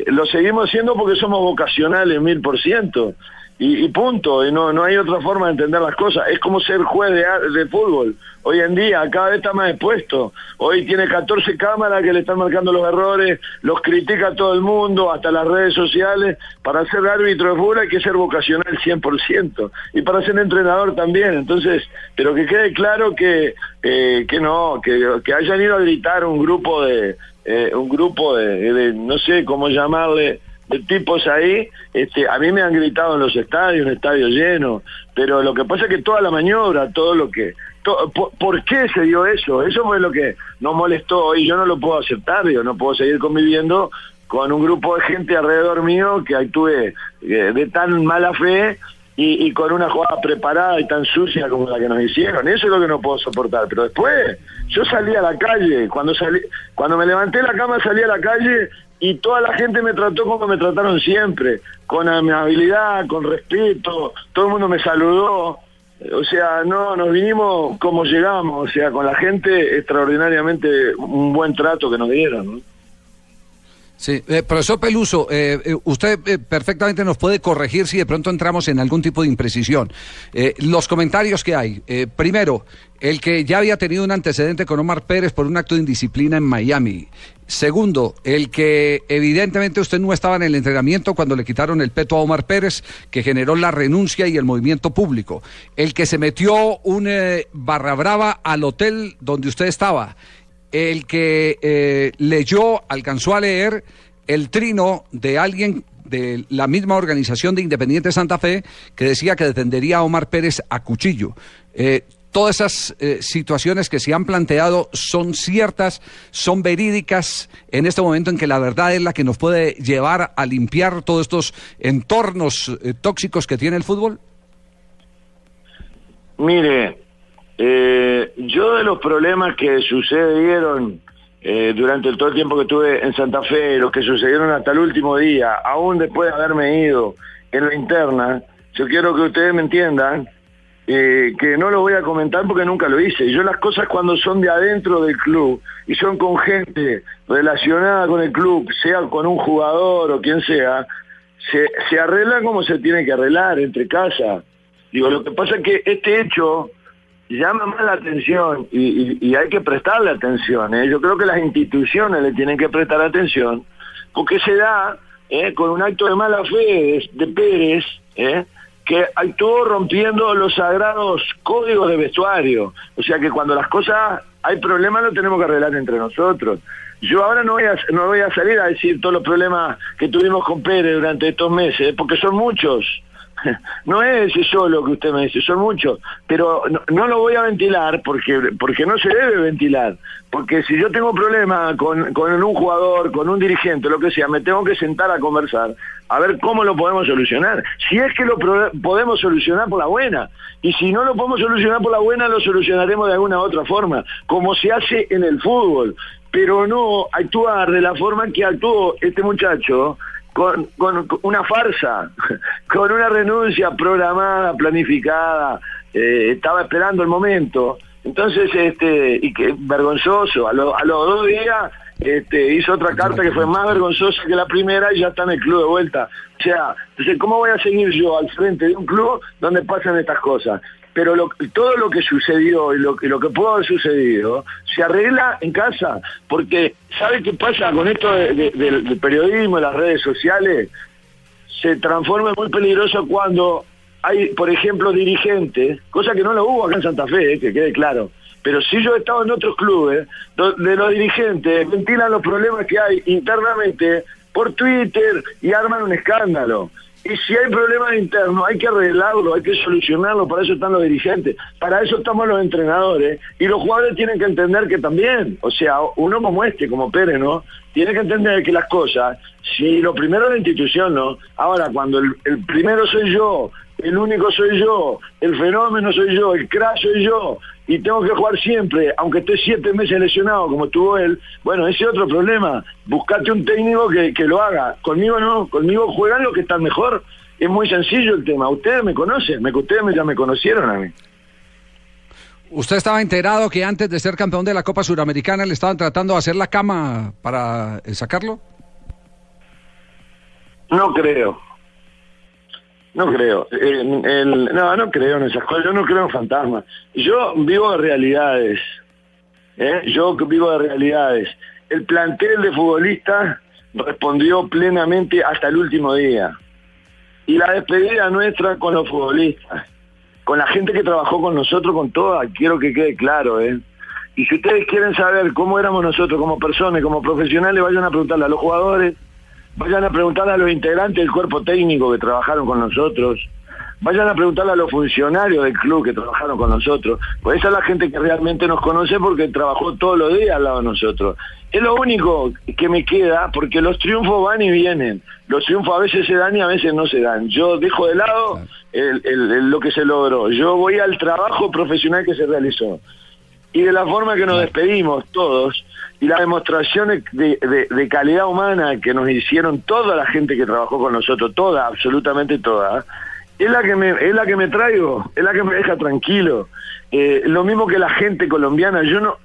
lo seguimos haciendo porque somos vocacionales mil por ciento, y, y punto, y no, no hay otra forma de entender las cosas. Es como ser juez de, a- de fútbol. Hoy en día cada vez está más expuesto. Hoy tiene 14 cámaras que le están marcando los errores, los critica todo el mundo, hasta las redes sociales. Para ser árbitro de fútbol hay que ser vocacional 100%. Y para ser entrenador también. Entonces, pero que quede claro que, eh, que no, que, que hayan ido a gritar un grupo de, eh, un grupo de, de, no sé cómo llamarle, de tipos ahí, este, a mí me han gritado en los estadios, un estadio lleno, pero lo que pasa es que toda la maniobra, todo lo que... por, qué se dio eso? Eso fue lo que nos molestó y yo no lo puedo aceptar, yo no puedo seguir conviviendo con un grupo de gente alrededor mío que actúe eh, de tan mala fe y, con una jugada preparada y tan sucia como la que nos hicieron. Eso es lo que no puedo soportar. Pero después, yo salí a la calle, cuando salí, cuando me levanté la cama salí a la calle y toda la gente me trató como me trataron siempre, con amabilidad, con respeto, todo el mundo me saludó. O sea, no, nos vinimos como llegamos, o sea, con la gente extraordinariamente un buen trato que nos dieron. ¿no? Sí, eh, profesor Peluso, eh, eh, usted eh, perfectamente nos puede corregir si de pronto entramos en algún tipo de imprecisión. Los comentarios que hay. primero, el que ya había tenido un antecedente con Omar Pérez por un acto de indisciplina en Miami. Segundo, el que evidentemente usted no estaba en el entrenamiento cuando le quitaron el peto a Omar Pérez, que generó la renuncia y el movimiento público. El que se metió un eh, barra brava al hotel donde usted estaba el que eh, leyó, alcanzó a leer el trino de alguien de la misma organización de Independiente Santa Fe que decía que defendería a Omar Pérez a cuchillo. Eh, todas esas eh, situaciones que se han planteado son ciertas, son verídicas en este momento en que la verdad es la que nos puede llevar a limpiar todos estos entornos eh, tóxicos que tiene el fútbol. Mire, eh, yo de los problemas que sucedieron eh, durante todo el tiempo que estuve en Santa Fe, los que sucedieron hasta el último día, aún después de haberme ido en la interna, yo quiero que ustedes me entiendan eh, que no lo voy a comentar porque nunca lo hice. Yo las cosas cuando son de adentro del club y son con gente relacionada con el club, sea con un jugador o quien sea, se, se arreglan como se tiene que arreglar entre casa. Digo, lo que pasa es que este hecho llama más la atención y, y- hay que prestarle atención. ¿eh? Yo creo que las instituciones le tienen que prestar atención porque se da ¿eh? con un acto de mala fe de, de Pérez ¿eh? Que actuó rompiendo los sagrados códigos de vestuario. O sea que cuando las cosas hay problemas lo tenemos que arreglar entre nosotros. Yo ahora no voy, a, no voy a salir a decir todos los problemas que tuvimos con Pérez durante estos meses, porque son muchos. No es ese solo que usted me dice, son muchos, pero no, lo voy a ventilar porque porque no se debe ventilar, porque si yo tengo problema con, con un jugador, con un dirigente, lo que sea, me tengo que sentar a conversar, a ver cómo lo podemos solucionar. Si es que lo pro- podemos solucionar por la buena, y si no lo podemos solucionar por la buena, lo solucionaremos de alguna otra forma, como se hace en el fútbol, pero no actuar de la forma que actuó este muchacho, con, con una farsa, con una renuncia programada, planificada, eh, estaba esperando el momento. Entonces, este, y que vergonzoso, a, lo- a los dos días este, hizo otra carta que fue más vergonzosa que la primera y ya está en el club de vuelta. O sea, entonces, ¿cómo voy a seguir yo al frente de un club donde pasan estas cosas? Pero lo- todo lo que sucedió y lo, lo que pudo haber sucedido se arregla en casa, porque ¿sabe qué pasa con esto de- de- del, del periodismo, las redes sociales? Se transforma en muy peligroso cuando hay, por ejemplo, dirigentes, cosa que no lo hubo acá en Santa Fe, eh, que quede claro, pero sí yo he estado en otros clubes donde los dirigentes ventilan los problemas que hay internamente por Twitter y arman un escándalo. Y si hay problemas internos, hay que arreglarlo, hay que solucionarlo, para eso están los dirigentes, para eso estamos los entrenadores, y los jugadores tienen que entender que también, o sea, uno como este, como Pérez, ¿no? Tiene que entender que las cosas, si lo primero es la institución, ¿no? Ahora, cuando el, el primero soy yo, el único soy yo, el fenómeno soy yo, el crash soy yo, y tengo que jugar siempre, aunque esté siete meses lesionado como estuvo él, bueno, ese es otro problema. Buscate un técnico que, que lo haga. Conmigo no, conmigo juegan los que están mejor. Es muy sencillo el tema. Ustedes me conocen, me, ustedes ya me conocieron a mí. ¿Usted estaba enterado que antes de ser campeón de la Copa Suramericana le estaban tratando de hacer la cama para eh, sacarlo? No creo. No creo. El- no, no creo en esas cosas. Yo no creo en fantasmas. Yo vivo de realidades. ¿eh? Yo vivo de realidades. El plantel de futbolistas respondió plenamente hasta el último día. Y la despedida nuestra con los futbolistas, con la gente que trabajó con nosotros, con toda, quiero que quede claro, ¿eh? Y si ustedes quieren saber cómo éramos nosotros como personas, como profesionales, vayan a preguntarle a los jugadores, vayan a preguntarle a los integrantes del cuerpo técnico que trabajaron con nosotros, vayan a preguntarle a los funcionarios del club que trabajaron con nosotros, pues esa es la gente que realmente nos conoce porque trabajó todos los días al lado de nosotros. Es lo único que me queda porque los triunfos van y vienen, los triunfos a veces se dan y a veces no se dan. Yo dejo de lado el- el- el- lo que se logró, yo voy al trabajo profesional que se realizó y de la forma que nos despedimos todos y las demostraciones de, de- de calidad humana que nos hicieron toda la gente que trabajó con nosotros, toda, absolutamente toda, es la que me, es la que me traigo, es la que me deja tranquilo. Eh, lo mismo que la gente colombiana, yo no,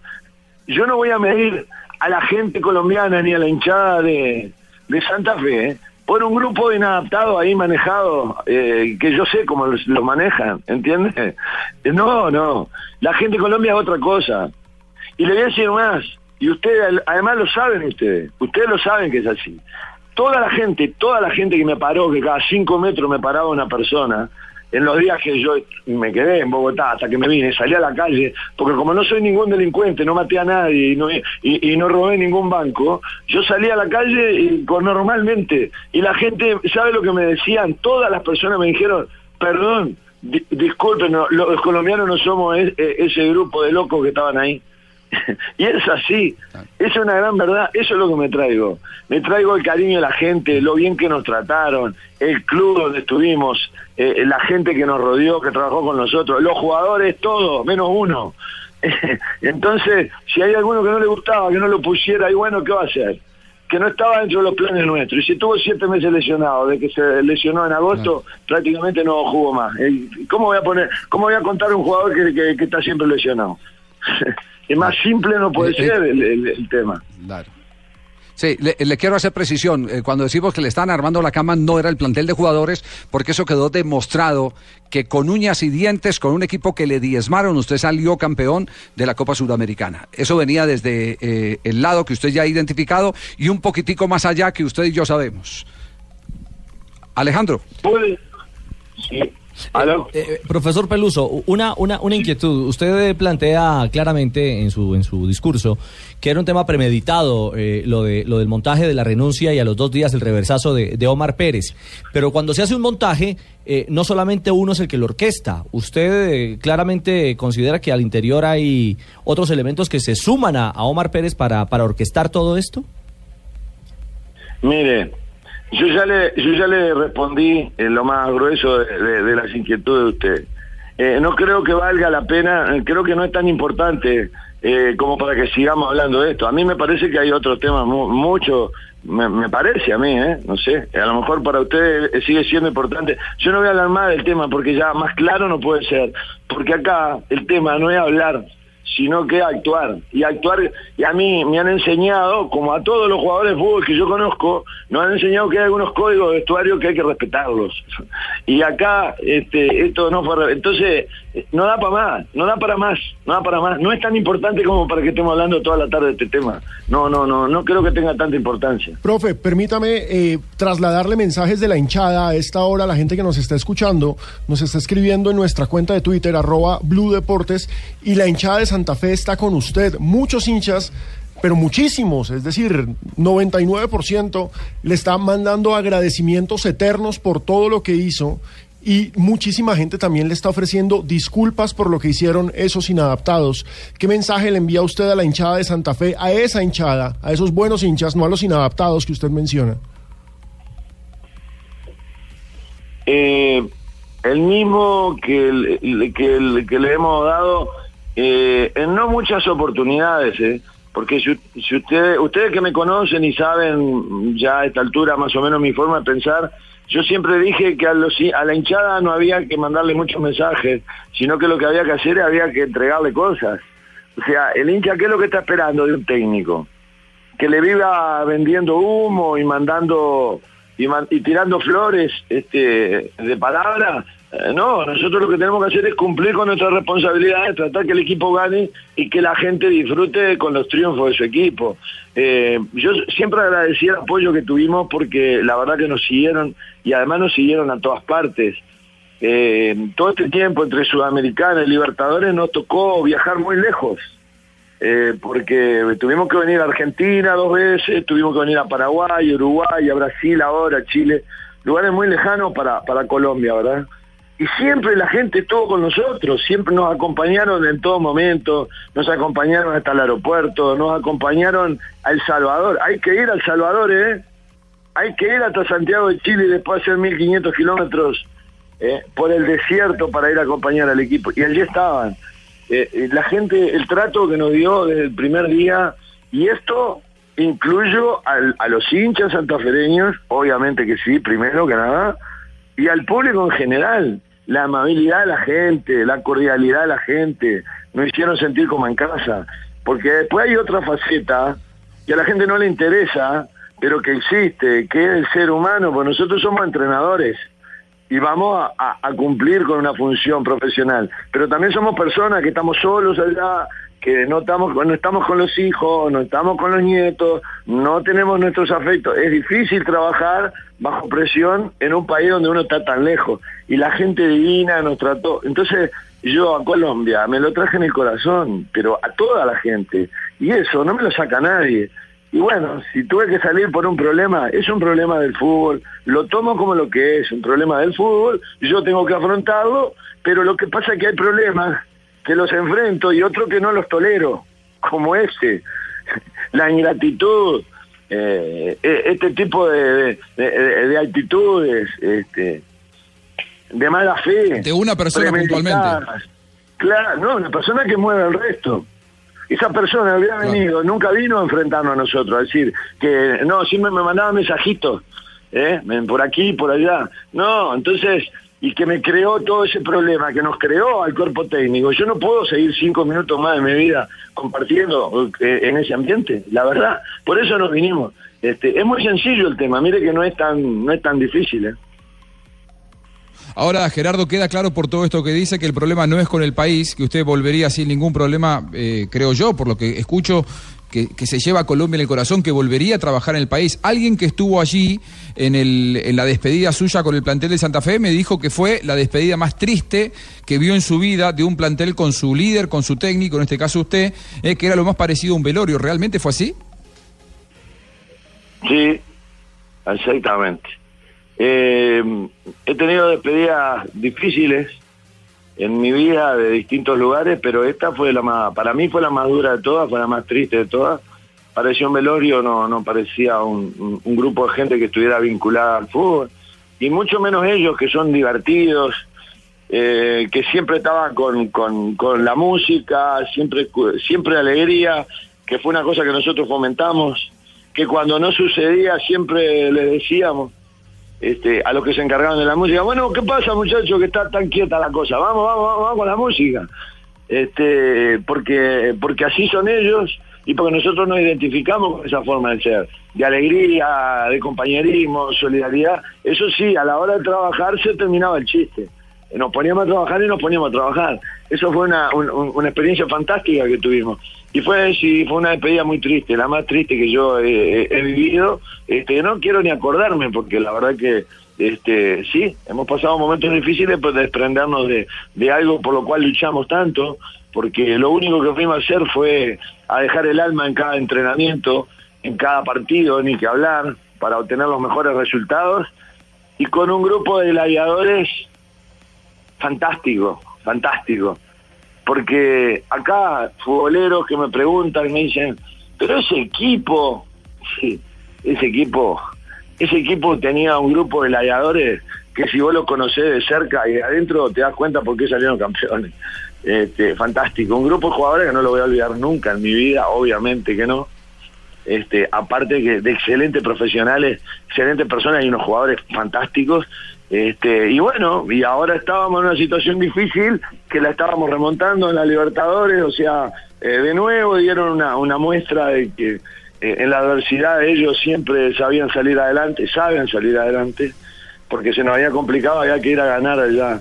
yo no voy a medir a la gente colombiana ni a la hinchada de, de Santa Fe ¿eh? Por un grupo inadaptado ahí manejado, eh, que yo sé cómo los manejan, ¿entiendes? Eh, No, no, la gente de Colombia es otra cosa. Y le voy a decir más, y ustedes, además lo saben ustedes, ustedes lo saben que es así. Toda la gente, toda la gente que me paró, que cada cinco metros me paraba una persona, en los días que yo me quedé en Bogotá hasta que me vine, salí a la calle, porque como no soy ningún delincuente, no maté a nadie y no, y, no robé ningún banco, yo salí a la calle y, normalmente y la gente, ¿sabe lo que me decían? Todas las personas me dijeron, perdón, di- disculpen, los colombianos no somos e- e- ese grupo de locos que estaban ahí. y es así, es una gran verdad, eso es lo que me traigo. Me traigo el cariño de la gente, lo bien que nos trataron, el club donde estuvimos, eh, la gente que nos rodeó, que trabajó con nosotros, los jugadores, todos, menos uno. Entonces, si hay alguno que no le gustaba, que no lo pusiera, y bueno, ¿qué va a hacer? Que no estaba dentro de los planes nuestros. Y si tuvo siete meses lesionado, de que se lesionó en agosto, prácticamente no jugó más. Eh, ¿Cómo voy a poner, cómo voy a contar a un jugador que, que- que está siempre lesionado? es más simple no puede Eh, eh, ser el, el- el tema. Claro. Sí, le, le quiero hacer precisión. Eh, cuando decimos que le están armando la cama, no era el plantel de jugadores, porque eso quedó demostrado que con uñas y dientes, con un equipo que le diezmaron, usted salió campeón de la Copa Sudamericana. Eso venía desde eh, el lado que usted ya ha identificado y un poquitico más allá que usted y yo sabemos. Alejandro. ¿Puede? Sí. Eh, profesor Peluso, una, una, una inquietud. Usted eh, plantea claramente en su, en su discurso que era un tema premeditado eh, lo, de, lo del montaje de la renuncia y a los dos días el reversazo de, de Omar Pérez. Pero cuando se hace un montaje, eh, no solamente uno es el que lo orquesta. ¿Usted eh, claramente considera que al interior hay otros elementos que se suman a, a Omar Pérez para, para orquestar todo esto? Mire, yo ya le, yo ya le respondí en lo más grueso de, las inquietudes de usted. Eh, no creo que valga la pena, eh, creo que no es tan importante eh, como para que sigamos hablando de esto. A mí me parece que hay otros temas mu- mucho, me, me parece a mí, ¿eh? no sé, a lo mejor para usted eh, sigue siendo importante. Yo no voy a hablar más del tema porque ya más claro no puede ser, porque acá el tema no es hablar, sino que actuar. Y actuar, y a mí me han enseñado, como a todos los jugadores de fútbol que yo conozco, nos han enseñado que hay algunos códigos de vestuario que hay que respetarlos. Y acá, este, esto no fue... Entonces, no da para más, no da para más, no da para más. No es tan importante como para que estemos hablando toda la tarde de este tema. No, no, no, no creo que tenga tanta importancia. Profe, permítame eh, trasladarle mensajes de la hinchada a esta hora la gente que nos está escuchando, nos está escribiendo en nuestra cuenta de Twitter, arroba Blue Deportes, y la hinchada de Santa Fe está con usted. Muchos hinchas pero muchísimos, es decir, 99% le está mandando agradecimientos eternos por todo lo que hizo y muchísima gente también le está ofreciendo disculpas por lo que hicieron esos inadaptados. ¿Qué mensaje le envía usted a la hinchada de Santa Fe, a esa hinchada, a esos buenos hinchas, no a los inadaptados que usted menciona? Eh, el mismo que, que, le hemos dado eh, en no muchas oportunidades, eh, porque si, si usted, ustedes que me conocen y saben ya a esta altura más o menos mi forma de pensar, yo siempre dije que a, la hinchada no había que mandarle muchos mensajes, sino que lo que había que hacer era había que entregarle cosas. O sea, el hincha, ¿qué es lo que está esperando de un técnico? Que le viva vendiendo humo y mandando y, y tirando flores este, de palabra. Eh, no, nosotros lo que tenemos que hacer es cumplir con nuestras responsabilidades, tratar que el equipo gane y que la gente disfrute con los triunfos de su equipo. Eh, yo siempre agradecí el apoyo que tuvimos porque la verdad que nos siguieron y además nos siguieron a todas partes. Eh, todo este tiempo entre Sudamericana y Libertadores nos tocó viajar muy lejos. Eh, porque tuvimos que venir a Argentina dos veces, tuvimos que venir a Paraguay, Uruguay, a Brasil ahora, a Chile, lugares muy lejanos para, para Colombia, ¿verdad? Y siempre la gente estuvo con nosotros, siempre nos acompañaron en todo momento, nos acompañaron hasta el aeropuerto, nos acompañaron a El Salvador. Hay que ir al Salvador, ¿eh? Hay que ir hasta Santiago de Chile y después hacer 1500 kilómetros eh, por el desierto para ir a acompañar al equipo. Y allí estaban. Eh, eh, la gente, el trato que nos dio desde el primer día, y esto incluyo al- a los hinchas santafereños, obviamente que sí, primero que nada, y al público en general. La amabilidad de la gente, la cordialidad de la gente, nos hicieron sentir como en casa. Porque después hay otra faceta que a la gente no le interesa, pero que existe, que es el ser humano, pues nosotros somos entrenadores y vamos a, cumplir con una función profesional. Pero también somos personas que estamos solos allá, que no estamos, no estamos con los hijos, no estamos con los nietos, no tenemos nuestros afectos. Es difícil trabajar bajo presión en un país donde uno está tan lejos. Y la gente divina nos trató. Entonces yo a Colombia me lo traje en el corazón, pero a toda la gente. Y eso no me lo saca nadie. Y bueno, si tuve que salir por un problema, es un problema del fútbol, lo tomo como lo que es, un problema del fútbol, yo tengo que afrontarlo, pero lo que pasa es que hay problemas que los enfrento y otros que no los tolero, como este, la ingratitud, eh, e- este tipo de, de- de- de actitudes, este, de mala fe. De una persona premeditadas. Claro, no, una persona que mueve al resto. Esa persona había venido, nunca vino a enfrentarnos a nosotros, a decir que no, siempre me mandaba mensajitos, ¿eh? Por aquí, por allá. No, entonces, y que me creó todo ese problema, que nos creó al cuerpo técnico. Yo no puedo seguir cinco minutos más de mi vida compartiendo eh, en ese ambiente, la verdad. Por eso nos vinimos. Este, es muy sencillo el tema, mire que no es tan, no es tan difícil, ¿eh? Ahora, Gerardo, queda claro por todo esto que dice que el problema no es con el país, que usted volvería sin ningún problema, eh, creo yo, por lo que escucho, que, se lleva a Colombia en el corazón, que volvería a trabajar en el país. Alguien que estuvo allí en, el, la despedida suya con el plantel de Santa Fe me dijo que fue la despedida más triste que vio en su vida de un plantel con su líder, con su técnico, en este caso usted, eh, que era lo más parecido a un velorio. ¿Realmente fue así? Sí, exactamente. Eh, he tenido despedidas difíciles en mi vida de distintos lugares, pero esta fue la más, para mí fue la más dura de todas, fue la más triste de todas. Parecía un velorio, no, no parecía un, grupo de gente que estuviera vinculada al fútbol, y mucho menos ellos que son divertidos, eh, que siempre estaban con, con, con la música, siempre, siempre alegría, que fue una cosa que nosotros fomentamos, que cuando no sucedía siempre les decíamos este, a los que se encargaban de la música, bueno, ¿qué pasa muchachos que está tan quieta la cosa? Vamos, vamos, vamos, vamos con la música. Este, porque, porque así son ellos y porque nosotros nos identificamos con esa forma de ser, de alegría, de compañerismo, solidaridad. Eso sí, a la hora de trabajar se terminaba el chiste. Nos poníamos a trabajar y nos poníamos a trabajar. Eso fue una, un- un- una experiencia fantástica que tuvimos. Y fue, sí, fue una despedida muy triste, la más triste que yo he, he- he vivido. Este, no quiero ni acordarme porque la verdad que este, sí, hemos pasado momentos difíciles por desprendernos de, de algo por lo cual luchamos tanto, porque lo único que fuimos a hacer fue a dejar el alma en cada entrenamiento, en cada partido, ni que hablar, para obtener los mejores resultados, y con un grupo de gladiadores fantástico, fantástico. Porque acá, futboleros que me preguntan, me dicen, pero ese equipo, sí, ese equipo, ese equipo tenía un grupo de gladiadores que si vos lo conocés de cerca y de adentro te das cuenta por qué salieron campeones. Este, fantástico, un grupo de jugadores que no lo voy a olvidar nunca en mi vida, obviamente que no. Este, aparte que de excelentes profesionales, excelentes personas y unos jugadores fantásticos. Este, y bueno, y ahora estábamos en una situación difícil que la estábamos remontando en la Libertadores, o sea, eh, de nuevo dieron una, una muestra de que eh, en la adversidad ellos siempre sabían salir adelante, saben salir adelante, porque se nos había complicado, había que ir a ganar allá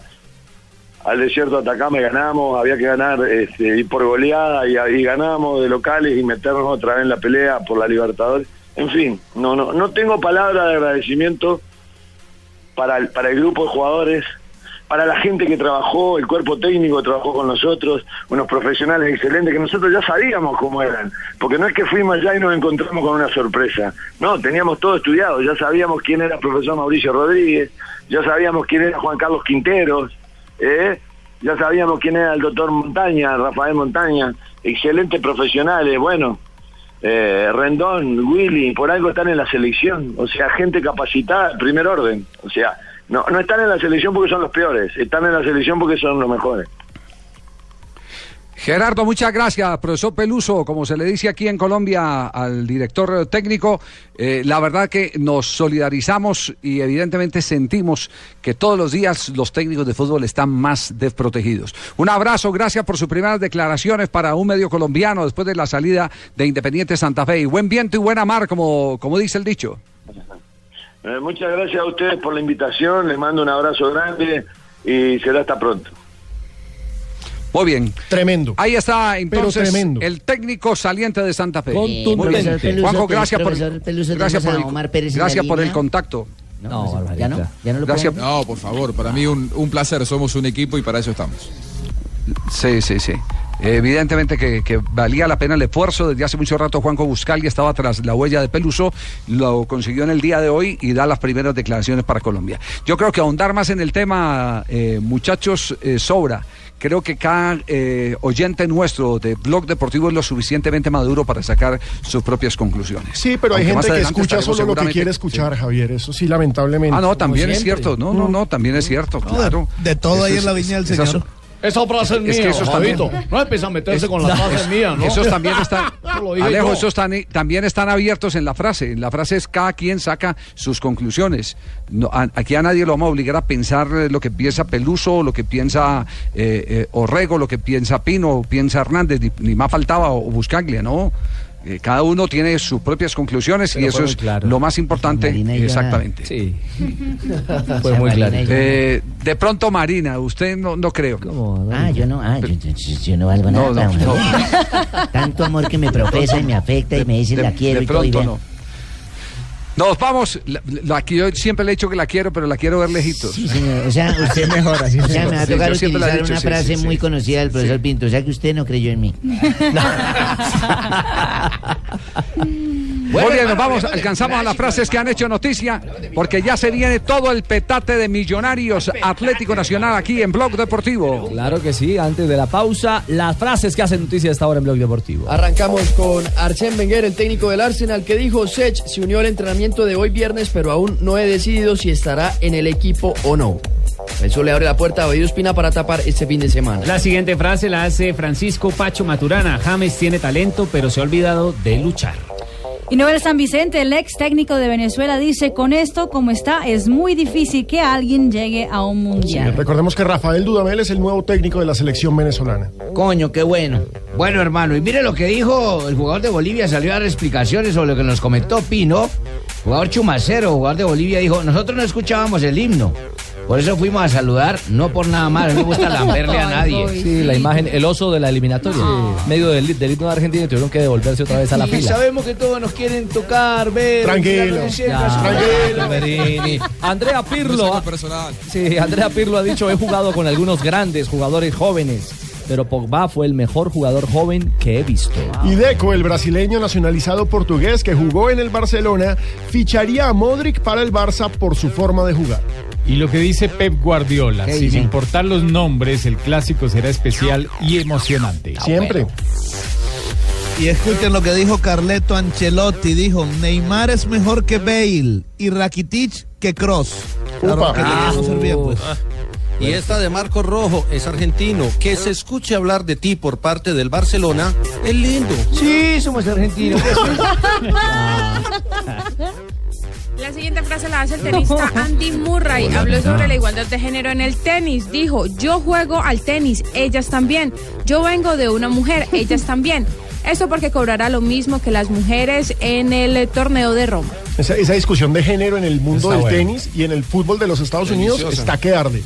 al desierto de Atacama y ganamos, había que ganar este, ir por goleada y, y ganamos de locales y meternos otra vez en la pelea por la Libertadores. En fin, no, no, no tengo palabra de agradecimiento para el, para el grupo de jugadores, para la gente que trabajó, el cuerpo técnico trabajó con nosotros, unos profesionales excelentes que nosotros ya sabíamos cómo eran, porque no es que fuimos allá y nos encontramos con una sorpresa, no, teníamos todo estudiado, ya sabíamos quién era el profesor Mauricio Rodríguez, ya sabíamos quién era Juan Carlos Quinteros, ¿eh? ya sabíamos quién era el doctor Montaña, Rafael Montaña, excelentes profesionales, bueno, eh, Rendón, Willy, por algo están en la selección, o sea, gente capacitada, primer orden, o sea, no, no están en la selección porque son los peores, están en la selección porque son los mejores. Gerardo, muchas gracias, profesor Peluso, como se le dice aquí en Colombia al director técnico, eh, la verdad que nos solidarizamos y evidentemente sentimos que todos los días los técnicos de fútbol están más desprotegidos. Un abrazo, gracias por sus primeras declaraciones para un medio colombiano después de la salida de Independiente Santa Fe. Y buen viento y buena mar, como, como dice el dicho. Eh, muchas gracias a ustedes por la invitación, les mando un abrazo grande y será hasta pronto. Muy bien. Tremendo. Ahí está entonces tremendo. el técnico saliente de Santa Fe. Contundente. Muy bien. Profesor Peluso, Juanjo, gracias por, gracias por el, gracias por el contacto. No, ¿Ya no? ¿Ya no lo Gracias. No, por favor, para mí un, un placer, somos un equipo y para eso estamos. Sí, sí, sí. Evidentemente que, que valía la pena el esfuerzo. Desde hace mucho rato Juanjo Buscali estaba tras la huella de Peluso, lo consiguió en el día de hoy y da las primeras declaraciones para Colombia. Yo creo que ahondar más en el tema, eh, muchachos, eh, sobra. Creo que cada eh, oyente nuestro de Blog Deportivo es lo suficientemente maduro para sacar sus propias conclusiones. Sí, pero hay Aunque gente que escucha solo lo que quiere escuchar, Javier. Eso sí, lamentablemente. Ah, no, también es cierto. No, no, no, también es cierto. claro. de todo Eso ahí en es- la viña del Señor. Esa frase es Es que mía, esos también-. No empieza a meterse Es- con las frases mías, ¿no? Esos también están, Alejo, esos también están abiertos en la frase. En la frase es cada quien saca sus conclusiones. No, a- aquí a nadie lo vamos a obligar a pensar eh, lo que piensa Peluso, lo que piensa eh, eh, Orrego, lo que piensa Pino, o piensa Hernández, ni, ni más faltaba, o Buscaglia, ¿no? Eh, cada uno tiene sus propias conclusiones Pero y eso es claro. lo más importante. Marina y yo Exactamente. Sí. Fue muy claro. Eh, de pronto, Marina, usted no, no creo. Ah, yo no, ah, yo, yo- yo- yo no valgo No, nada. no. Tanto amor que me profesa y me afecta y me dice de, la quiero de y todo. y pronto no. Nos vamos. La, la- aquí yo siempre le he dicho que la quiero, pero la quiero ver lejitos. Sí, señor. O sea, usted mejor así. O sea, me va a tocar utilizar dicho, una sí, frase sí, muy sí. conocida del profesor Pinto. O sea, que usted no creyó en mí. Muy bien, nos vamos, alcanzamos a las frases que han hecho noticia, porque ya se viene todo el petate de Millonarios Atlético Nacional aquí en Blog Deportivo. Claro que sí, antes de la pausa, las frases que hacen noticia a esta hora en Blog Deportivo. Arrancamos con Arsène Wenger, el técnico del Arsenal, que dijo, Sech se unió al entrenamiento de hoy viernes, pero aún no he decidido si estará en el equipo o no. Eso le abre la puerta a David Ospina para tapar este fin de semana. La siguiente frase la hace Francisco Pacho Maturana. James tiene talento, pero se ha olvidado de luchar. Y Noel San Vicente, el ex técnico de Venezuela, dice, con esto como está, es muy difícil que alguien llegue a un mundial. Recordemos que Rafael Dudamel es el nuevo técnico de la selección venezolana. Coño, qué bueno. Bueno, hermano, y mire lo que dijo el jugador de Bolivia, salió a dar explicaciones sobre lo que nos comentó Pino. Jugador Chumacero, jugador de Bolivia, dijo, nosotros no escuchábamos el himno. Por eso fuimos a saludar, no por nada más, no me gusta lamberle a nadie. Sí, la imagen, el oso de la eliminatoria. Medio del, del himno de Argentina y tuvieron que devolverse otra vez a la Y fila. sabemos que todos nos quieren tocar, ver... Tranquilo. Ya, tranquilo. Berini. Andrea Pirlo. personal. Sí, Andrea Pirlo ha dicho, he jugado con algunos grandes jugadores jóvenes. pero Pogba fue el mejor jugador joven que he visto. Y Deco, el brasileño nacionalizado portugués que jugó en el Barcelona, ficharía a Modric para el Barça por su forma de jugar. Y lo que dice Pep Guardiola, ¿Qué sin dice? importar los nombres, el clásico será especial y emocionante. Siempre. Y escuchen lo que dijo Carleto Ancelotti. Dijo, Neymar es mejor que Bale y Rakitic que Cross. Claro, que Ah. no pues. Y esta de Marco Rojo es argentino. Que se escuche hablar de ti por parte del Barcelona es lindo. Sí, somos argentinos. La siguiente frase la hace el tenista Andy Murray. Habló sobre la igualdad de género en el tenis. Dijo, yo juego al tenis, ellas también. Yo vengo de una mujer, ellas también. Esto porque cobrará lo mismo que las mujeres en el torneo de Roma. Esa, esa discusión de género en el mundo Está del bueno. tenis y en el fútbol de los Estados Unidos está que arde.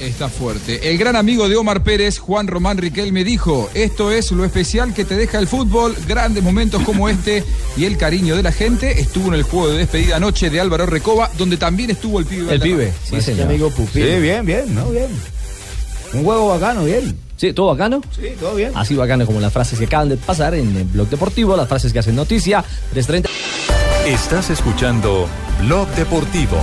Está fuerte. El gran amigo de Omar Pérez, Juan Román Riquelme, dijo, esto es lo especial que te deja el fútbol, grandes momentos como este y el cariño de la gente. Estuvo en el juego de despedida anoche de Álvaro Recoba, donde también estuvo el pibe. El pibe, sí, Pues, señor. amigo Pupilo. Sí, bien, bien, ¿no? Bien. Un juego bacano, bien. Sí, ¿todo bacano? Sí, todo bien. Así bacano como las frases que acaban de pasar en el Blog Deportivo, las frases que hacen noticia. 3.30. Estás escuchando Blog Deportivo.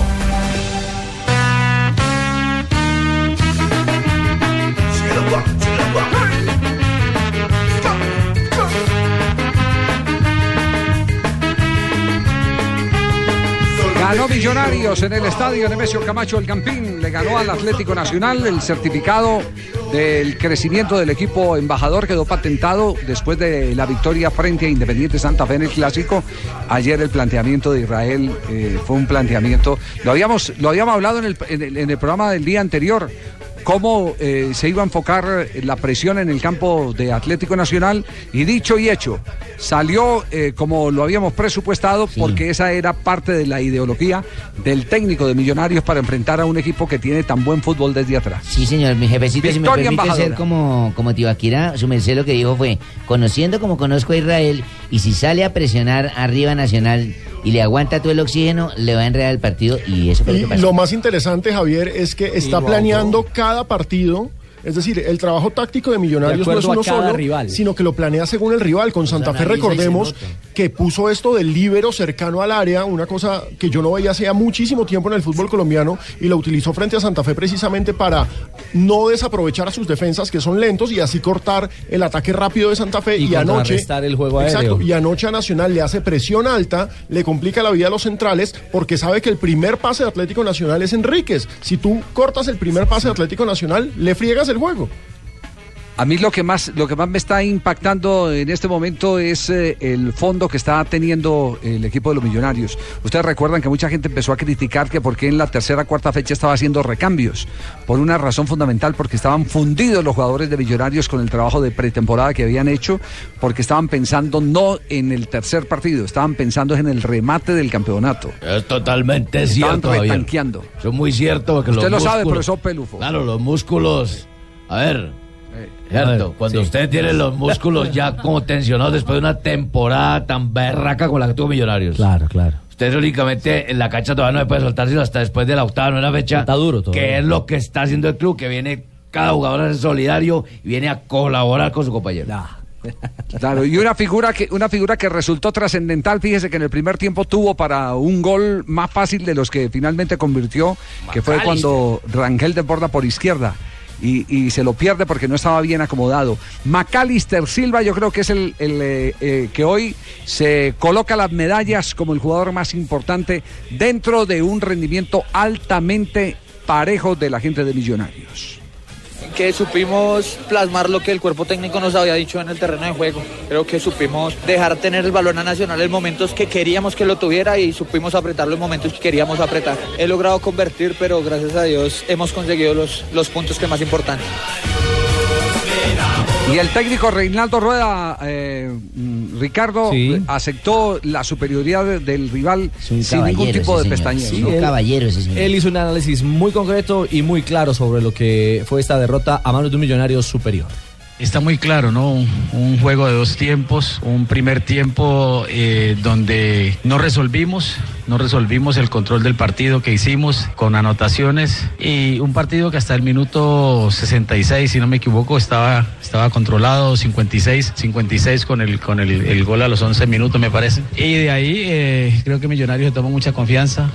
Ganó Millonarios en el estadio Nemesio Camacho El Campín. Le ganó al Atlético Nacional. El certificado del crecimiento del equipo embajador quedó patentado después de la victoria frente a Independiente Santa Fe en el clásico. Ayer el planteamiento de Israel eh, fue un planteamiento. Lo habíamos, lo habíamos hablado en el, en el- en el programa del día anterior cómo eh, se iba a enfocar la presión en el campo de Atlético Nacional y dicho y hecho, salió eh, como lo habíamos presupuestado porque esa era parte de la ideología del técnico de Millonarios para enfrentar a un equipo que tiene tan buen fútbol desde atrás. Sí, señor, mi jefecito, si me Victoria permite embajadora. ser como, como Tibaquira, su merced lo que dijo fue, conociendo como conozco a Israel, y si sale a presionar arriba Nacional y le aguanta todo el oxígeno, le va a enredar el partido y eso fue lo que pasó. lo más interesante, Javier, es que está planeando cada partido. Es decir, el trabajo táctico de Millonarios De no es uno solo, rival. sino que lo planea según el rival. Con Santa Fe recordemos. Que puso esto del líbero cercano al área, una cosa que yo no veía hacía muchísimo tiempo en el fútbol colombiano, y lo utilizó frente a Santa Fe precisamente para no desaprovechar a sus defensas que son lentos y así cortar el ataque rápido de Santa Fe. Y Y, anoche, el juego exacto, y anoche a Nacional le hace presión alta, le complica la vida a los centrales porque sabe que el primer pase de Atlético Nacional es Enríquez. Si tú cortas el primer pase de Atlético Nacional, le friegas el juego. A mí lo que más lo que más me está impactando en este momento es eh, el fondo que está teniendo el equipo de los Millonarios. Ustedes recuerdan que mucha gente empezó a criticar que por qué en la tercera cuarta fecha estaba haciendo recambios por una razón fundamental porque estaban fundidos los jugadores de Millonarios con el trabajo de pretemporada que habían hecho porque estaban pensando no en el tercer partido, estaban pensando en el remate del campeonato. Es totalmente Estaban cierto, Javier. retanqueando. Eso es muy cierto. Porque Usted los lo sabe, músculos- profesor Pelufo. Claro, los músculos. A ver. Cierto, cuando sí. usted tiene los músculos ya como tensionados después de una temporada tan berraca como la que tuvo Millonarios. Claro, claro. Usted únicamente en la cancha todavía no se puede soltar sino hasta después de la octava nueva fecha. Está duro todavía. Que es lo que está haciendo el club, que viene cada jugador a ser solidario y viene a colaborar con su compañero. Claro, y una figura que una figura que resultó trascendental, fíjese que en el primer tiempo tuvo para un gol más fácil de los que finalmente convirtió, que fue cuando Rangel desborda por izquierda. Y, se lo pierde porque no estaba bien acomodado. Macalister Silva yo creo que es el, el, eh, eh, que hoy se coloca las medallas como el jugador más importante dentro de un rendimiento altamente parejo de la gente de Millonarios. Que supimos plasmar lo que el cuerpo técnico nos había dicho en el terreno de juego. Creo que supimos dejar tener el balón a Nacional en momentos que queríamos que lo tuviera y supimos apretarlo en momentos que queríamos apretar. He logrado convertir, pero gracias a Dios hemos conseguido los, los puntos que más importantes. Y el técnico Reinaldo Rueda, eh, mm, Ricardo, Sí. aceptó la superioridad de- del rival sin ningún tipo de pestañeo. Sí, ¿no? un caballero ese señor. Él hizo un análisis muy concreto y muy claro sobre lo que fue esta derrota a manos de un millonario superior. Está muy claro, ¿no? Un, juego de dos tiempos, un primer tiempo eh, donde no resolvimos, no resolvimos el control del partido que hicimos con anotaciones y un partido que hasta el minuto 66, si no me equivoco, estaba, estaba controlado, 56, 56 con el, con el, el gol a los 11 minutos me parece. Y de ahí eh, creo que Millonarios se tomó mucha confianza,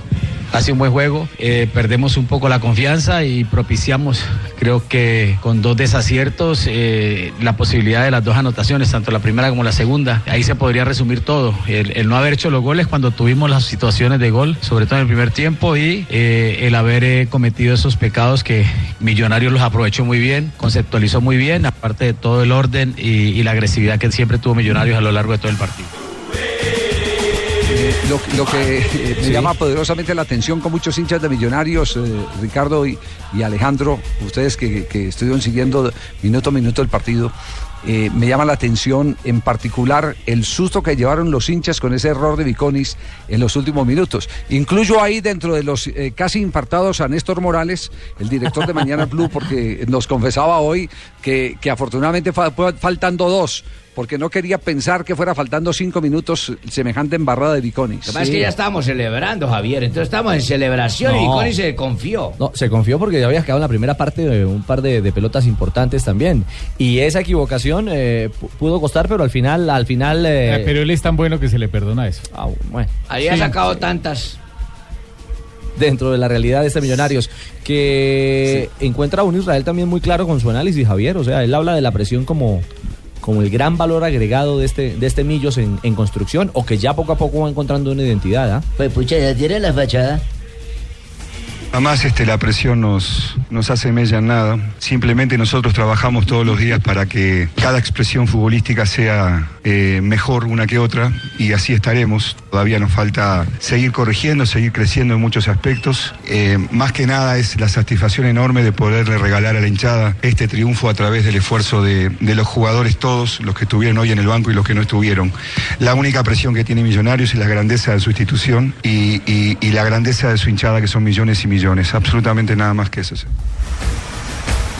hace un buen juego, eh, perdemos un poco la confianza y propiciamos, creo que con dos desaciertos, eh, la posibilidad de las dos anotaciones, tanto la primera como la segunda. Ahí se podría resumir todo. El, no haber hecho los goles cuando tuvimos las situaciones de gol, sobre todo en el primer tiempo, y eh, el haber cometido esos pecados que Millonarios los aprovechó muy bien, conceptualizó muy bien, aparte de todo el orden y, y la agresividad que siempre tuvo Millonarios a lo largo de todo el partido. Lo, lo que eh, me Sí. llama poderosamente la atención con muchos hinchas de millonarios, eh, Ricardo y, y Alejandro, ustedes que, que estuvieron siguiendo minuto a minuto el partido, eh, me llama la atención en particular el susto que llevaron los hinchas con ese error de Viconis en los últimos minutos. Incluyo ahí dentro de los casi infartados a Néstor Morales, el director de Mañana Blue, porque nos confesaba hoy que, que afortunadamente fa- faltando dos. Porque no quería pensar que fuera faltando cinco minutos semejante embarrada de Viconis. Lo que pasa es que ya estábamos celebrando, Javier. Entonces estamos en celebración y No. Connie se confió. No, se confió porque ya había quedado en la primera parte de un par de, de pelotas importantes también. Y esa equivocación eh, pu- pudo costar, pero al final, al final. eh, Eh, pero él es tan bueno que se le perdona eso. ah, bueno. Había Sí. sacado tantas. dentro de la realidad de este Millonarios, que encuentra a un Israel también muy claro con su análisis, Javier. O sea, él habla de la presión como, como el gran valor agregado de este, de este Millos en, en construcción, o que ya poco a poco va encontrando una identidad. ¿ah? Pues pucha, ya tiene la fachada. Además, este, la presión nos, nos hace mella en nada. Simplemente nosotros trabajamos todos los días para que cada expresión futbolística sea eh, mejor una que otra y así estaremos. Todavía nos falta seguir corrigiendo, seguir creciendo en muchos aspectos. Eh, más que nada es la satisfacción enorme de poderle regalar a la hinchada este triunfo a través del esfuerzo de, de los jugadores todos, los que estuvieron hoy en el banco y los que no estuvieron. La única presión que tiene Millonarios es la grandeza de su institución y, y- y la grandeza de su hinchada, que son millones y millones. Absolutamente nada más que eso.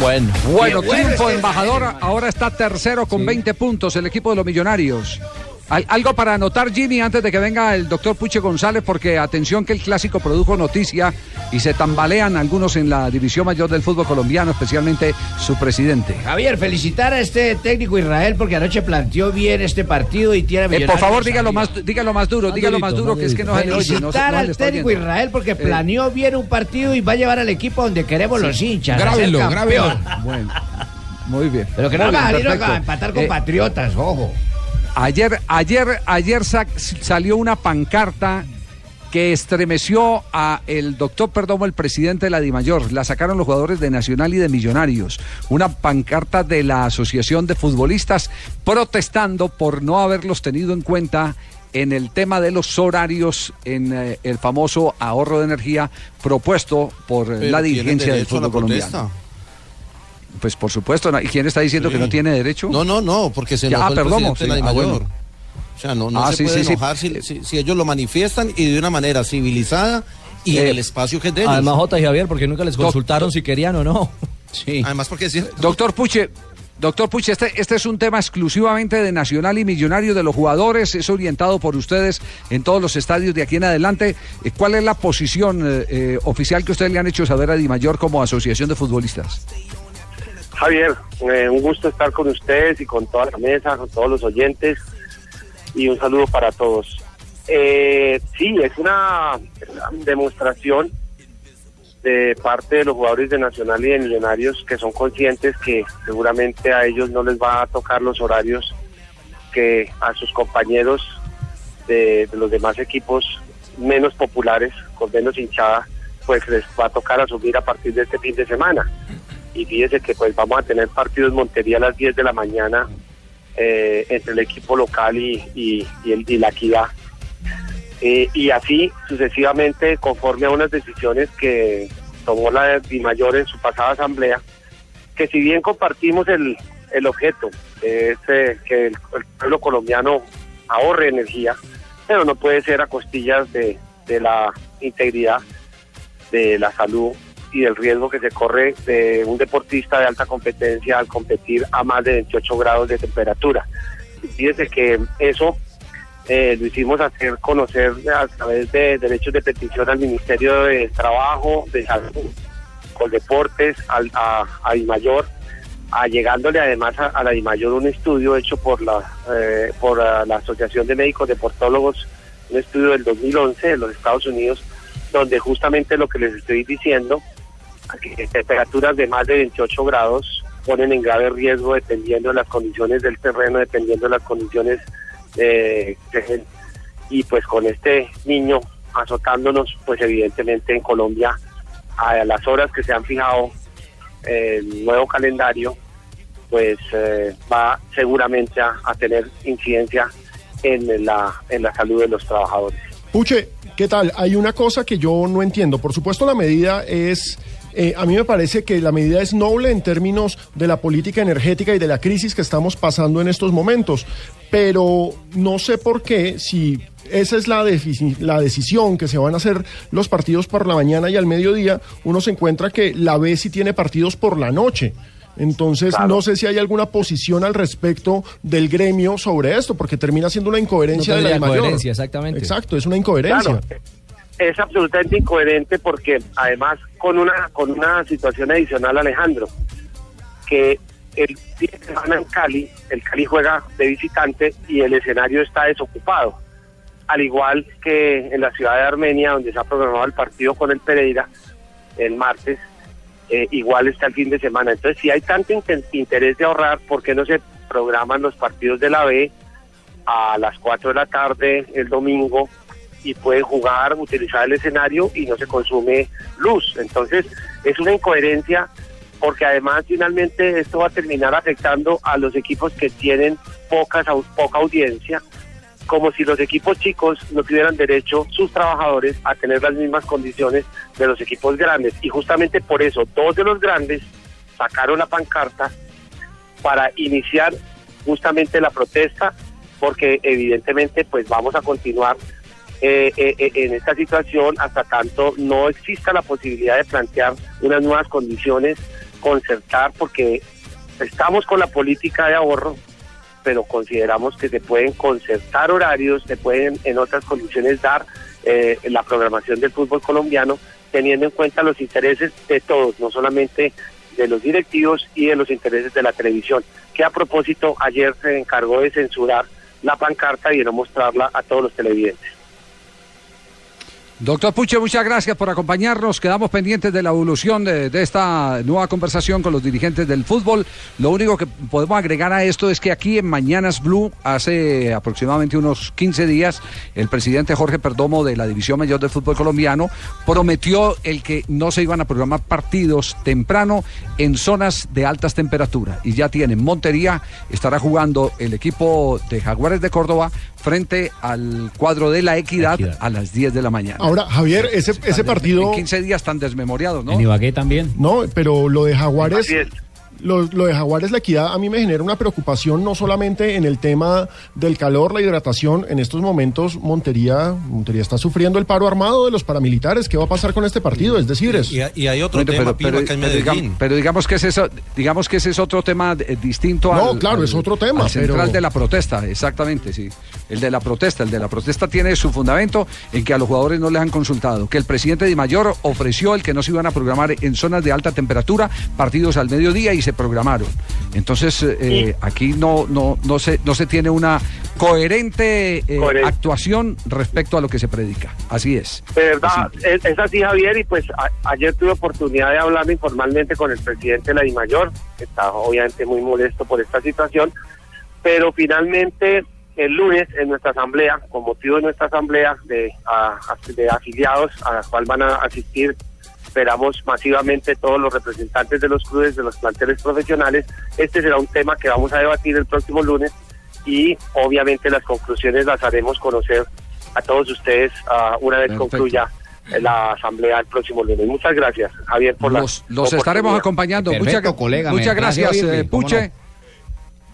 Bueno, Bueno, triunfo embajador. Ahora está tercero con 20 puntos el equipo de los millonarios. Al- algo para anotar, Jimmy, antes de que venga el doctor Puche González, porque atención que el clásico produjo noticia y se tambalean algunos en la división mayor del fútbol colombiano, especialmente su presidente. Javier, felicitar a este técnico Israel porque anoche planteó bien este partido y tiene Eh, por favor, dígalo más, dígalo más duro, dígalo más duro, que es que no se le oye. Felicitar al técnico. Israel porque Eh, planeó bien un partido y va a llevar al equipo donde queremos Sí. los hinchas. Grábenlo, grábenlo. Bueno, muy bien. Pero que no va a empatar con Eh, patriotas, ojo. Ayer, ayer, ayer sa- salió una pancarta que estremeció a el doctor Perdomo, el presidente de la DIMAYOR. La sacaron los jugadores de Nacional y de Millonarios. Una pancarta de la Asociación de Futbolistas protestando por no haberlos tenido en cuenta en el tema de los horarios en eh, el famoso ahorro de energía propuesto por eh, la dirigencia del fútbol colombiano. Pues por supuesto. ¿y quién está diciendo Sí. que no tiene derecho? No, no, no, porque se enojó ah, el Perdomo, presidente de sí. la Ah, bueno. O sea, no, no Ah, se sí, puede enojar si, si- si ellos lo manifiestan y de una manera civilizada y Eh, en el espacio que es de ellos. Además, y Javier, porque nunca les Doc- consultaron si querían o no. Sí. Además, porque es cierto. Doctor Puche, doctor Puche, este, este es un tema exclusivamente de Nacional y Millonario de los jugadores, es orientado por ustedes en todos los estadios de aquí en adelante. Eh, ¿Cuál es la posición eh, eh, oficial que ustedes le han hecho saber a Dimayor como asociación de futbolistas? Javier, eh, un gusto estar con ustedes y con toda la mesa, con todos los oyentes y un saludo para todos. Eh, sí, es una demostración de parte de los jugadores de Nacional y de Millonarios que son conscientes que seguramente a ellos no les va a tocar los horarios que a sus compañeros de, de los demás equipos menos populares, con menos hinchada, pues les va a tocar asumir a partir de este fin de semana y fíjese que pues vamos a tener partido en Montería a las 10 de la mañana eh, entre el equipo local y, y, el, la equidad. Eh, y así sucesivamente conforme a unas decisiones que tomó la Dimayor en su pasada asamblea, que si bien compartimos el, el objeto, eh, que el, el pueblo colombiano ahorre energía, pero no puede ser a costillas de, de la integridad, de la salud y del riesgo que se corre de un deportista de alta competencia al competir a más de 28 grados de temperatura. Fíjese que eso eh, lo hicimos hacer conocer a través de derechos de petición al Ministerio de Trabajo, de Salud, con Deportes, al, a, a Dimayor, allegándole además a, a la Dimayor un estudio hecho por la eh, por la Asociación de Médicos Deportólogos, un estudio del 2011 de los Estados Unidos, donde justamente lo que les estoy diciendo, temperaturas de más de 28 grados ponen en grave riesgo dependiendo de las condiciones del terreno, dependiendo de las condiciones eh, que- y pues con este niño azotándonos, pues evidentemente en Colombia a las horas que se han fijado el nuevo calendario, pues eh, va seguramente a, a tener incidencia en la, en la salud de los trabajadores. Puche, ¿qué tal? Hay una cosa que yo no entiendo. Por supuesto, la medida es. Eh, a mí me parece que la medida es noble en términos de la política energética y de la crisis que estamos pasando en estos momentos. Pero no sé por qué, si esa es la, decisión que se van a hacer los partidos por la mañana y al mediodía, uno se encuentra que la B sí tiene partidos por la noche. Entonces, no sé si hay alguna posición al respecto del gremio sobre esto, porque termina siendo una incoherencia No de la tendría mayor. exactamente. Exacto, es una incoherencia. Claro, es absolutamente incoherente porque además con una con una situación adicional Alejandro que el fin de semana en Cali el Cali juega de visitante y el escenario está desocupado. Al igual que en la ciudad de Armenia donde se ha programado el partido con el Pereira el martes eh, igual está el fin de semana. Entonces si hay tanto interés de ahorrar ¿por qué no se programan los partidos de la B a las 4 de la tarde el domingo y pueden jugar, utilizar el escenario y no se consume luz. Entonces, es una incoherencia porque además finalmente esto va a terminar afectando a los equipos que tienen pocas, poca audiencia, como si los equipos chicos no tuvieran derecho, sus trabajadores, a tener las mismas condiciones de los equipos grandes. Y justamente por eso, dos de los grandes sacaron la pancarta para iniciar justamente la protesta, porque evidentemente pues vamos a continuar eh, eh, eh, en esta situación hasta tanto no exista la posibilidad de plantear unas nuevas condiciones, concertar, porque estamos con la política de ahorro, pero consideramos que se pueden concertar horarios, se pueden en otras condiciones dar la programación del fútbol colombiano, teniendo en cuenta los intereses de todos, no solamente de los directivos y de los intereses de la televisión, que a propósito ayer se encargó de censurar la pancarta y de no mostrarla a todos los televidentes. Doctor Puche, muchas gracias por acompañarnos. Quedamos pendientes de la evolución de, de esta nueva conversación con los dirigentes del fútbol. Lo único que podemos agregar a esto es que aquí en Mañanas Blue, hace aproximadamente unos 15 días, el presidente Jorge Perdomo de la División Mayor del Fútbol Colombiano prometió el que no se iban a programar partidos temprano en zonas de altas temperaturas. Y ya tienen Montería, estará jugando el equipo de Jaguares de Córdoba frente al cuadro de la Equidad, a las 10 de la mañana. Ahora, Javier, ese, ese partido... En 15 días tan desmemoriados, ¿no? Ibagué también. No, pero lo de Jaguares... Lo, lo de Jaguares La Equidad a mí me genera una preocupación no solamente en el tema del calor, la hidratación. En estos momentos Montería, Montería está sufriendo el paro armado de los paramilitares. ¿Qué va a pasar con este partido? Es decir, es... Y, y hay otro Bueno, tema, pero, pero- acá en pero digamos, pero digamos que ese es, digamos que ese es otro tema eh, distinto No, al, claro, al- es otro tema, al central pero- de la protesta, exactamente, sí. El de la protesta, el de la protesta tiene su fundamento en que a los jugadores no les han consultado, que el presidente Di Mayor ofreció el que no se iban a programar en zonas de alta temperatura partidos al mediodía y se programaron. Entonces, eh, aquí no, no, no, se, no se tiene una coherente eh, Coherente. actuación respecto a lo que se predica. Así es. De verdad, es, es así Javier y pues a- ayer tuve oportunidad de hablar informalmente con el presidente de la DIMAYOR, que está obviamente muy molesto por esta situación, pero finalmente el lunes en nuestra asamblea, con motivo de nuestra asamblea de, a- de afiliados a la cual van a asistir, esperamos masivamente todos los representantes de los clubes, de los planteles profesionales, este será un tema que vamos a debatir el próximo lunes y obviamente las conclusiones las haremos conocer a todos ustedes ah, una vez Perfecto. concluya la asamblea el próximo lunes. Muchas gracias, Javier, por la Los, los estaremos acompañando. Perfecto, muchas colega, muchas gracias, eh, ¿cómo Puche. no?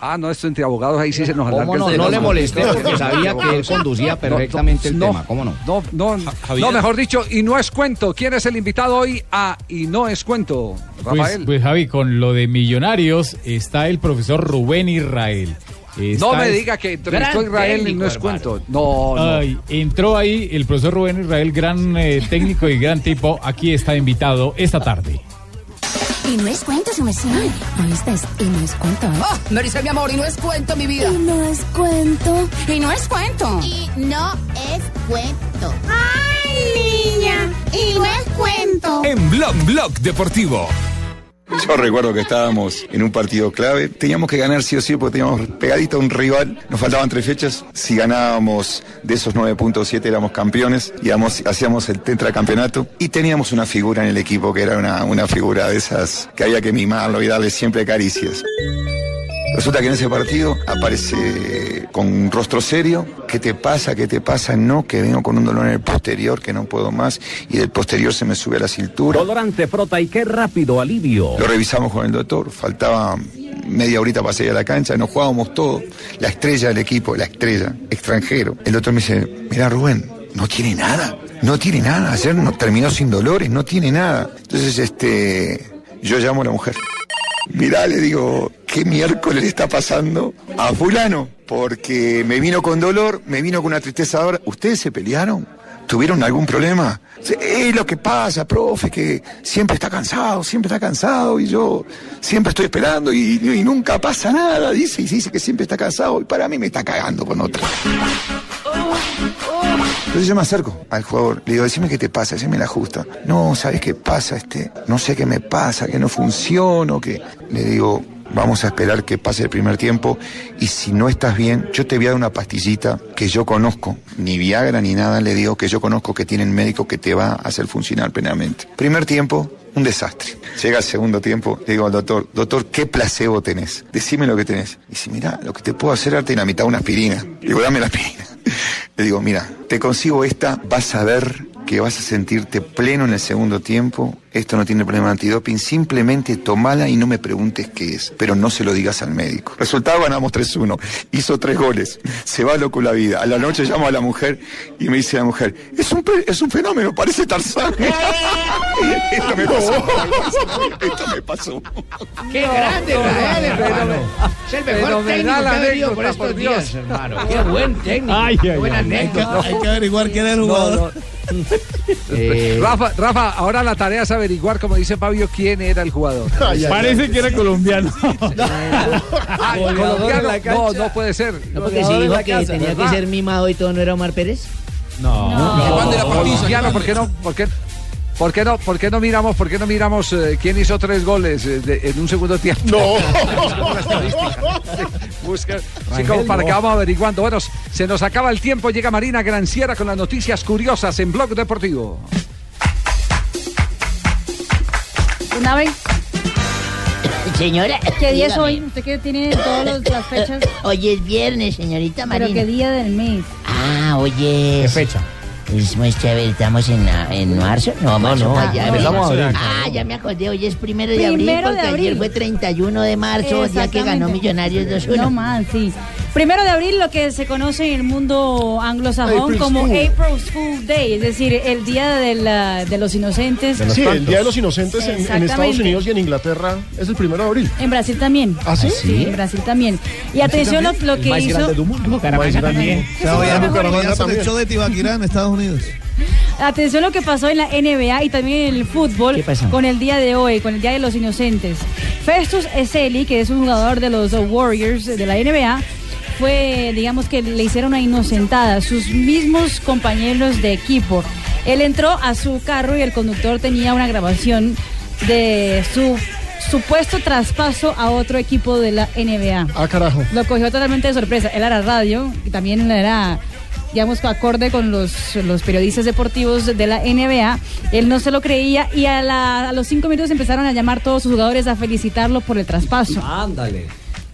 Ah, no, esto entre abogados ahí sí se nos alarga ¿Cómo el no? No le molesté porque sabía que él conducía perfectamente el tema, ¿cómo no? No, no, no, mejor dicho, y no es cuento. ¿Quién es el invitado hoy a Y no es cuento? Pues, Rafael. pues, Javi, con lo de Millonarios está el profesor Rubén Israel. no me diga que entrevistó a Israel y no es cuento. No, no. Ay, entró ahí el profesor Rubén Israel, gran eh, técnico y gran tipo. Aquí está invitado esta tarde. Y no es cuento, su mesía. ¿Oíste? Y no es cuento, ¿eh? Oh, Maricel, mi amor, y no es cuento, mi vida. Y no es cuento. Y no es cuento. Y no es cuento. ¡Ay, niña! Y no es cuento. En Blog Blog Deportivo. Yo recuerdo que estábamos en un partido clave. Teníamos que ganar sí o sí porque teníamos pegadito a un rival. Nos faltaban tres fechas. Si ganábamos de esos 9.7 éramos campeones. Íbamos, hacíamos el tetracampeonato. Y teníamos una figura en el equipo que era una, una figura de esas que había que mimarlo y darle siempre caricias. Resulta que en ese partido aparece con un rostro serio. ¿Qué te pasa? ¿Qué te pasa? No, que vengo con un dolor en el posterior que no puedo más y del posterior se me sube a la cintura. Colorante frota y qué rápido alivio. Lo revisamos con el doctor, faltaba media horita para salir a la cancha, nos jugábamos todo. La estrella del equipo, la estrella, extranjero. El doctor me dice, mira Rubén, no tiene nada, no tiene nada. Ayer no, terminó sin dolores, no tiene nada. Entonces, este, yo llamo a la mujer. Mirá, le digo, ¿qué miércoles le está pasando a fulano? Porque me vino con dolor, me vino con una tristeza ahora. ¿Ustedes se pelearon? ¿Tuvieron algún problema? Es lo que pasa, profe, que siempre está cansado, siempre está cansado y yo siempre estoy esperando y, y nunca pasa nada. Dice y dice que siempre está cansado y para mí me está cagando con otra. Entonces yo me acerco al jugador, le digo, decime qué te pasa, decime la justa. No, ¿sabes qué pasa? Este, no sé qué me pasa, que no funciono, que... Le digo, vamos a esperar que pase el primer tiempo y si no estás bien, yo te voy a dar una pastillita que yo conozco, ni Viagra ni nada, le digo que yo conozco que tienen médico que te va a hacer funcionar plenamente. Primer tiempo, un desastre. Llega el segundo tiempo, le digo al doctor, doctor, ¿qué placebo tenés? Decime lo que tenés. Y dice, mira, lo que te puedo hacer es darte la mitad una aspirina. Digo, dame la aspirina. Le digo, mira, te consigo esta, vas a ver que vas a sentirte pleno en el segundo tiempo. Esto no tiene problema de antidoping, simplemente tomala y no me preguntes qué es, pero no se lo digas al médico. Resultado, ganamos 3-1. Hizo tres goles. Se va loco la vida. A la noche llamo a la mujer y me dice la mujer, es un, es un fenómeno, parece Tarzán. Esto me pasó. Esto me pasó. ¡Qué grande, Israel, hermano! Es el mejor técnico que ha venido por estos por Dios. días, hermano. ¡Qué buen técnico! Ay, ¡Qué ay, buena anécdota! Hay que averiguar quién es el jugador. Eh, Rafa, Rafa, ahora la tarea es averiguar, como dice Fabio, quién era el jugador. Parece que era colombiano. Ah, no, no puede ser. No, porque si dijo que tenía que ser mimado y todo, ¿no era Omar Pérez? No. No, colombiano, ¿por qué no? ¿Por qué? ¿Por qué no? ¿Por qué no miramos? ¿Por qué no miramos eh, quién hizo tres goles eh, de- en un segundo tiempo? No. Busca, sí, como para que vamos averiguando. Bueno, se nos acaba el tiempo. Llega Marina Granciera con las noticias curiosas en Blog Deportivo. Una vez, Señora. ¿qué día es hoy? Usted que tiene todas las fechas. Hoy es viernes, señorita Pero Marina. qué día del mes. Ah, oye. ¿Qué fecha? Es muy chévere, estamos en, ah, en marzo. No, marzo, no, ah, ya, abril. abril. Ah, ya me acordé, hoy es primero de abril Primero de porque ayer abril. fue 31 de marzo, día que ganó. Millonarios 2-1. No más, sí. Primero de abril, lo que se conoce en el mundo anglosajón April's como Fool. April's Fool Day, es decir, el día de, la- de los inocentes. Sí, el Día de los Inocentes en, en Estados. Unidos y en Inglaterra es el primero de abril. En Brasil también. ¿Ah, sí? En Brasil también. Y atención lo, lo que hizo. De Tibaquirá en Estados Unidos. Atención lo que pasó en la NBA y también en el fútbol con el día de hoy, con el Día de los Inocentes. Festus Ezeli, que es un jugador de los Warriors de la NBA, fue, digamos que le hicieron una inocentada, sus mismos compañeros de equipo. Él entró a su carro y el conductor tenía una grabación de su supuesto traspaso a otro equipo de la NBA. Ah, carajo. Lo cogió totalmente de sorpresa. Él era radio y también era, digamos, acorde con los, los periodistas deportivos de la NBA. Él no se lo creía y a, la- a los cinco minutos empezaron a llamar todos sus jugadores a felicitarlo por el traspaso. Ándale.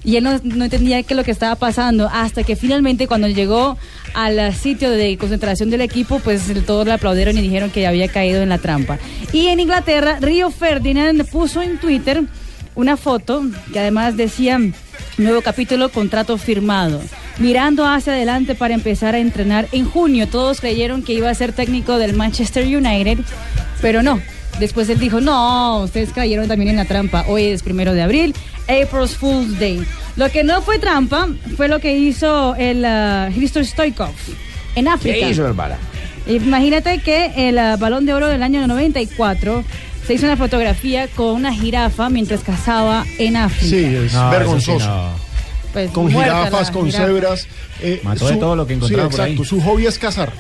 Y él no, entendía qué lo que estaba pasando hasta que finalmente cuando llegó al sitio de concentración del equipo, pues todos le aplaudieron y dijeron que había caído en la trampa. Y en Inglaterra, Río Ferdinand puso en Twitter una foto que además decía, Nuevo capítulo, contrato firmado. Mirando hacia adelante para empezar a entrenar en junio. Todos creyeron que iba a ser técnico del Manchester United, pero no. Después él dijo, no, ustedes cayeron también en la trampa. Hoy es primero de abril, April's Fool's Day. Lo que no fue trampa fue lo que hizo el uh, Hristo Stoikov en África. ¿Qué hizo, hermana? Imagínate que el ah, balón de oro del año 94 se hizo una fotografía con una jirafa mientras cazaba en África. Sí, es No, vergonzoso. sí, no. Pues, Con jirafas, con jirafa. cebras. eh, Mató de todo lo que encontraba sí, por ahí. Su hobby es cazar.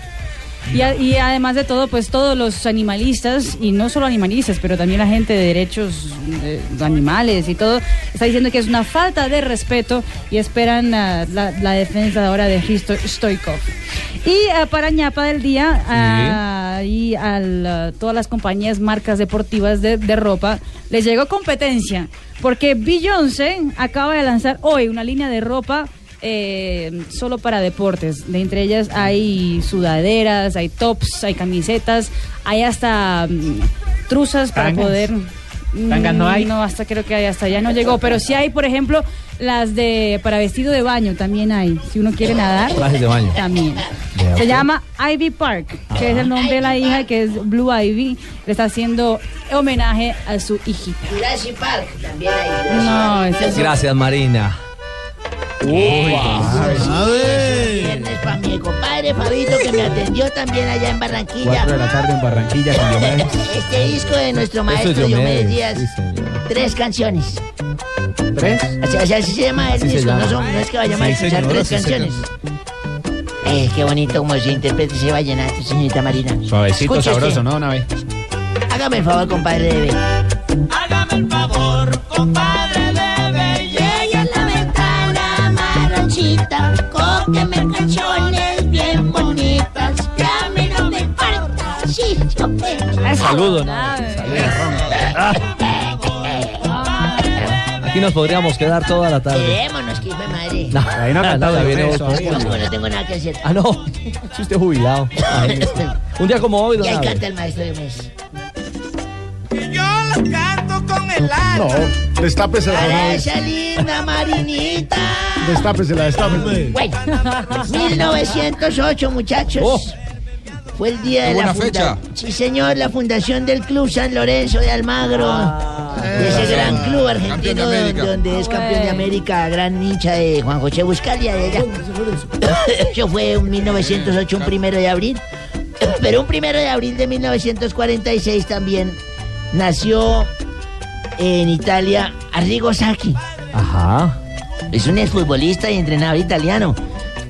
Y, a- y además de todo, pues todos los animalistas, y no solo animalistas, pero también la gente de derechos de, de animales y todo, está diciendo que es una falta de respeto y esperan ah, la, la defensa ahora de Hristo Stoikov. Y ah, para ñapa del día, ah, y a todas las compañías, marcas deportivas de, de ropa, les llegó competencia, porque Beyoncé acaba de lanzar hoy una línea de ropa eh, solo para deportes. De entre ellas hay sudaderas, hay tops, hay camisetas, hay hasta mm, truzas para Tangas. poder. Tangas no Mm, hay. No, hasta creo que hay, hasta ya no llegó. Pero sí hay, por ejemplo, las de para vestido de baño también hay. Si uno quiere nadar. Trajes de baño. También. Se llama Ivy Park, que es el nombre de la hija, que es Blue Ivy. Le está haciendo homenaje a su hijita. Jurassic Park también hay. No, es Gracias, Marina. Viernes para mi compadre Fabito que me atendió también allá en Barranquilla. Cuatro de la tarde en Barranquilla con Diomedes. Este disco de nuestro Eso maestro es Diomedes Diomedes, Díaz. sí, tres canciones. ¿Tres? Así, así- así se llama el disco, no, son- no es que vayamos a Sí, escuchar señora, tres sí, canciones. Eh, qué bonito como se interpreta ese vallenato, señorita Marina. Suavecito, Escuche sabroso, usted. ¿no? Una vez. Hágame el favor, compadre. Hágame el favor, compadre cóqueme canciones bien bonitas, que a mí no me importa si yo Saludo, ¿no? Aquí nos podríamos quedar toda la tarde. Quedémonos, que hijo de madre. No, Ahí no ha cantado ya viene otro. no tengo nada que hacer. Ah, no. Si usted jubilado. Ay, Un día como hoy, Y don ahí Abe. canta el maestro de mes. Yo lo alma. No, destápesela. esa linda marinita. Destápesela, destápesela. Bueno, 1908, muchachos. Oh. Fue el día Qué de la fecha. Sí, señor, la fundación del Club San Lorenzo de Almagro. de ese gran club argentino de donde es campeón de América, gran hincha de Juan José Buscalia de allá. Eso fue en 1908, un primero de abril. Pero un primero de abril de 1946 también nació en Italia Arrigo Sacchi. Ajá. Es un exfutbolista y entrenador italiano.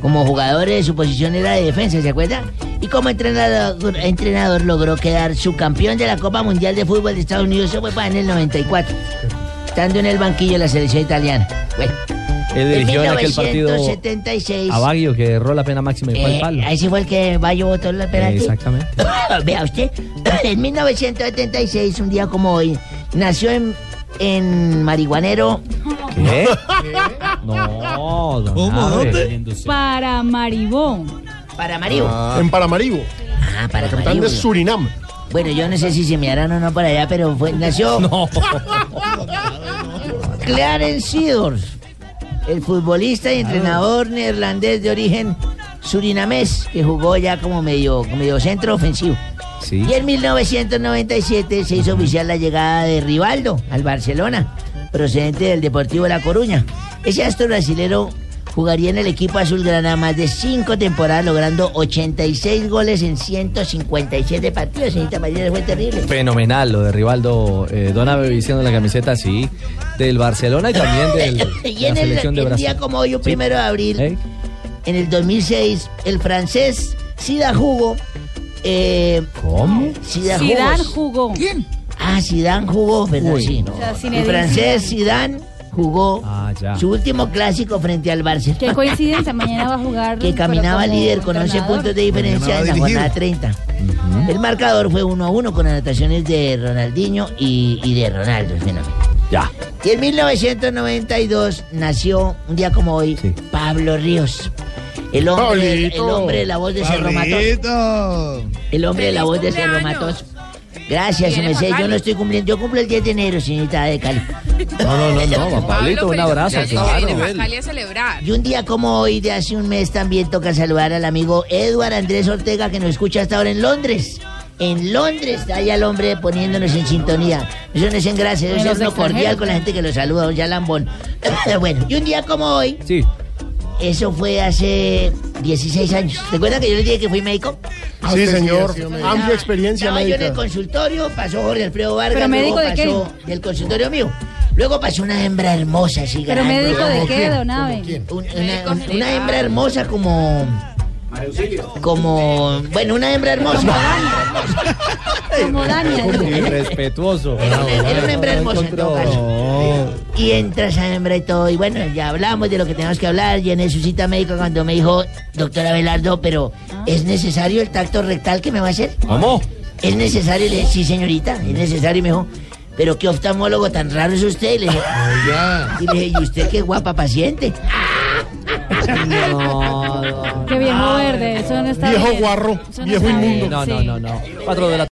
Como jugador de su posición era de defensa, ¿se acuerda? Y como entrenador, entrenador logró quedar subcampeón de la Copa Mundial de Fútbol de Estados Unidos. Eso fue para en el 94. Estando en el banquillo de la selección italiana. Bueno, Él dirigió en aquel partido 1976. a Baguio que erró la pena máxima y fue al eh, palo. ese fue el que Bayo votó el penalti. Exactamente. Vea usted, en 1976, un día como hoy, nació en, en Marihuanero. ¿Qué? No, don ¿Cómo? Abe. ¿Dónde? Para Maribó. Para Mario. En Paramaribo, Ah, para capital Mario. de Surinam. Bueno, yo no sé si se me harán o no por allá, pero fue, nació No. Clarence Seedorf, el futbolista y entrenador neerlandés de origen surinamés, que jugó ya como medio, medio centro ofensivo. Sí. Y en 1997 se hizo oficial la llegada de Rivaldo al Barcelona, procedente del Deportivo La Coruña. Ese astro brasilero jugaría en el equipo azulgrana más de cinco temporadas, logrando 86 goles en 157 partidos. Señorita María, fue terrible. Fenomenal lo de Rivaldo eh, Don Abe vistiendo la camiseta, sí, del Barcelona y también del, de la en el, selección de el Brasil. día como hoy, un Sí. primero de abril, ¿Eh? En el 2006, el francés Sida Hugo. Eh, ¿Cómo? Sida jugó. Ah, Zidane jugó, ¿verdad? Uy, sí. no. O sea, El francés Zidane. Jugó Ah, su último clásico frente al Barcelona. Qué coincidencia, mañana va a jugar. que caminaba líder con 11 entrenador. puntos de diferencia en la jornada 30. El marcador fue 1 a 1 con anotaciones de Ronaldinho y, y de Ronaldo, el fenómeno. Ya. Y en 1992 nació, un día como hoy, Sí. Pablo Ríos. El hombre, el hombre de la voz de Cerro Matos. El hombre de la voz de Cerro Matos. Gracias, pa' Yo no estoy cumpliendo. Yo cumplo el 10 de enero, señorita de Cali. No, no, no, no, Pablito, un abrazo. Ya claro. viene para Cali a celebrar. Y un día como hoy, de hace un mes, también toca saludar al amigo Edward Andrés Ortega, que nos escucha hasta ahora en Londres. En Londres está allá el hombre poniéndonos en sintonía. Eso no es en gracia, eso es cordial con la gente que lo saluda, don Lambón. bueno, y un día como hoy, Sí. Eso fue hace 16 años. ¿Recuerda que yo le dije que fui médico? Sí, señor. Estaba- Amplia experiencia Estaba yo en el médica. consultorio, pasó Jorge Alfredo Vargas. ¿Pero médico luego de qué? pasó Del consultorio mío. Luego pasó una hembra hermosa, así ¿Pero grande. médico de ¿Cómo qué, don Abe? Un- una, un- una hembra hermosa como... Como... Bueno, una hembra hermosa. Como Daniel. Irrespetuoso. Era una hembra hermosa en todo caso. Y entra esa hembra y todo. Y bueno, ya hablamos de lo que tenemos que hablar. Llené su cita médica cuando me dijo, doctora Velardo, pero ¿es necesario el tacto rectal que me va a hacer? ¿Cómo? ¿Es necesario? Le dije, sí, señorita, es necesario. Y me dijo, pero qué oftalmólogo tan raro es usted. Y le dije, y le dije, ¿y usted qué guapa paciente? Qué viejo verde, eso no está Viejo bien. guarro, Eso no viejo está bien, inmundo. No, sí. no, no, no. Cuatro de la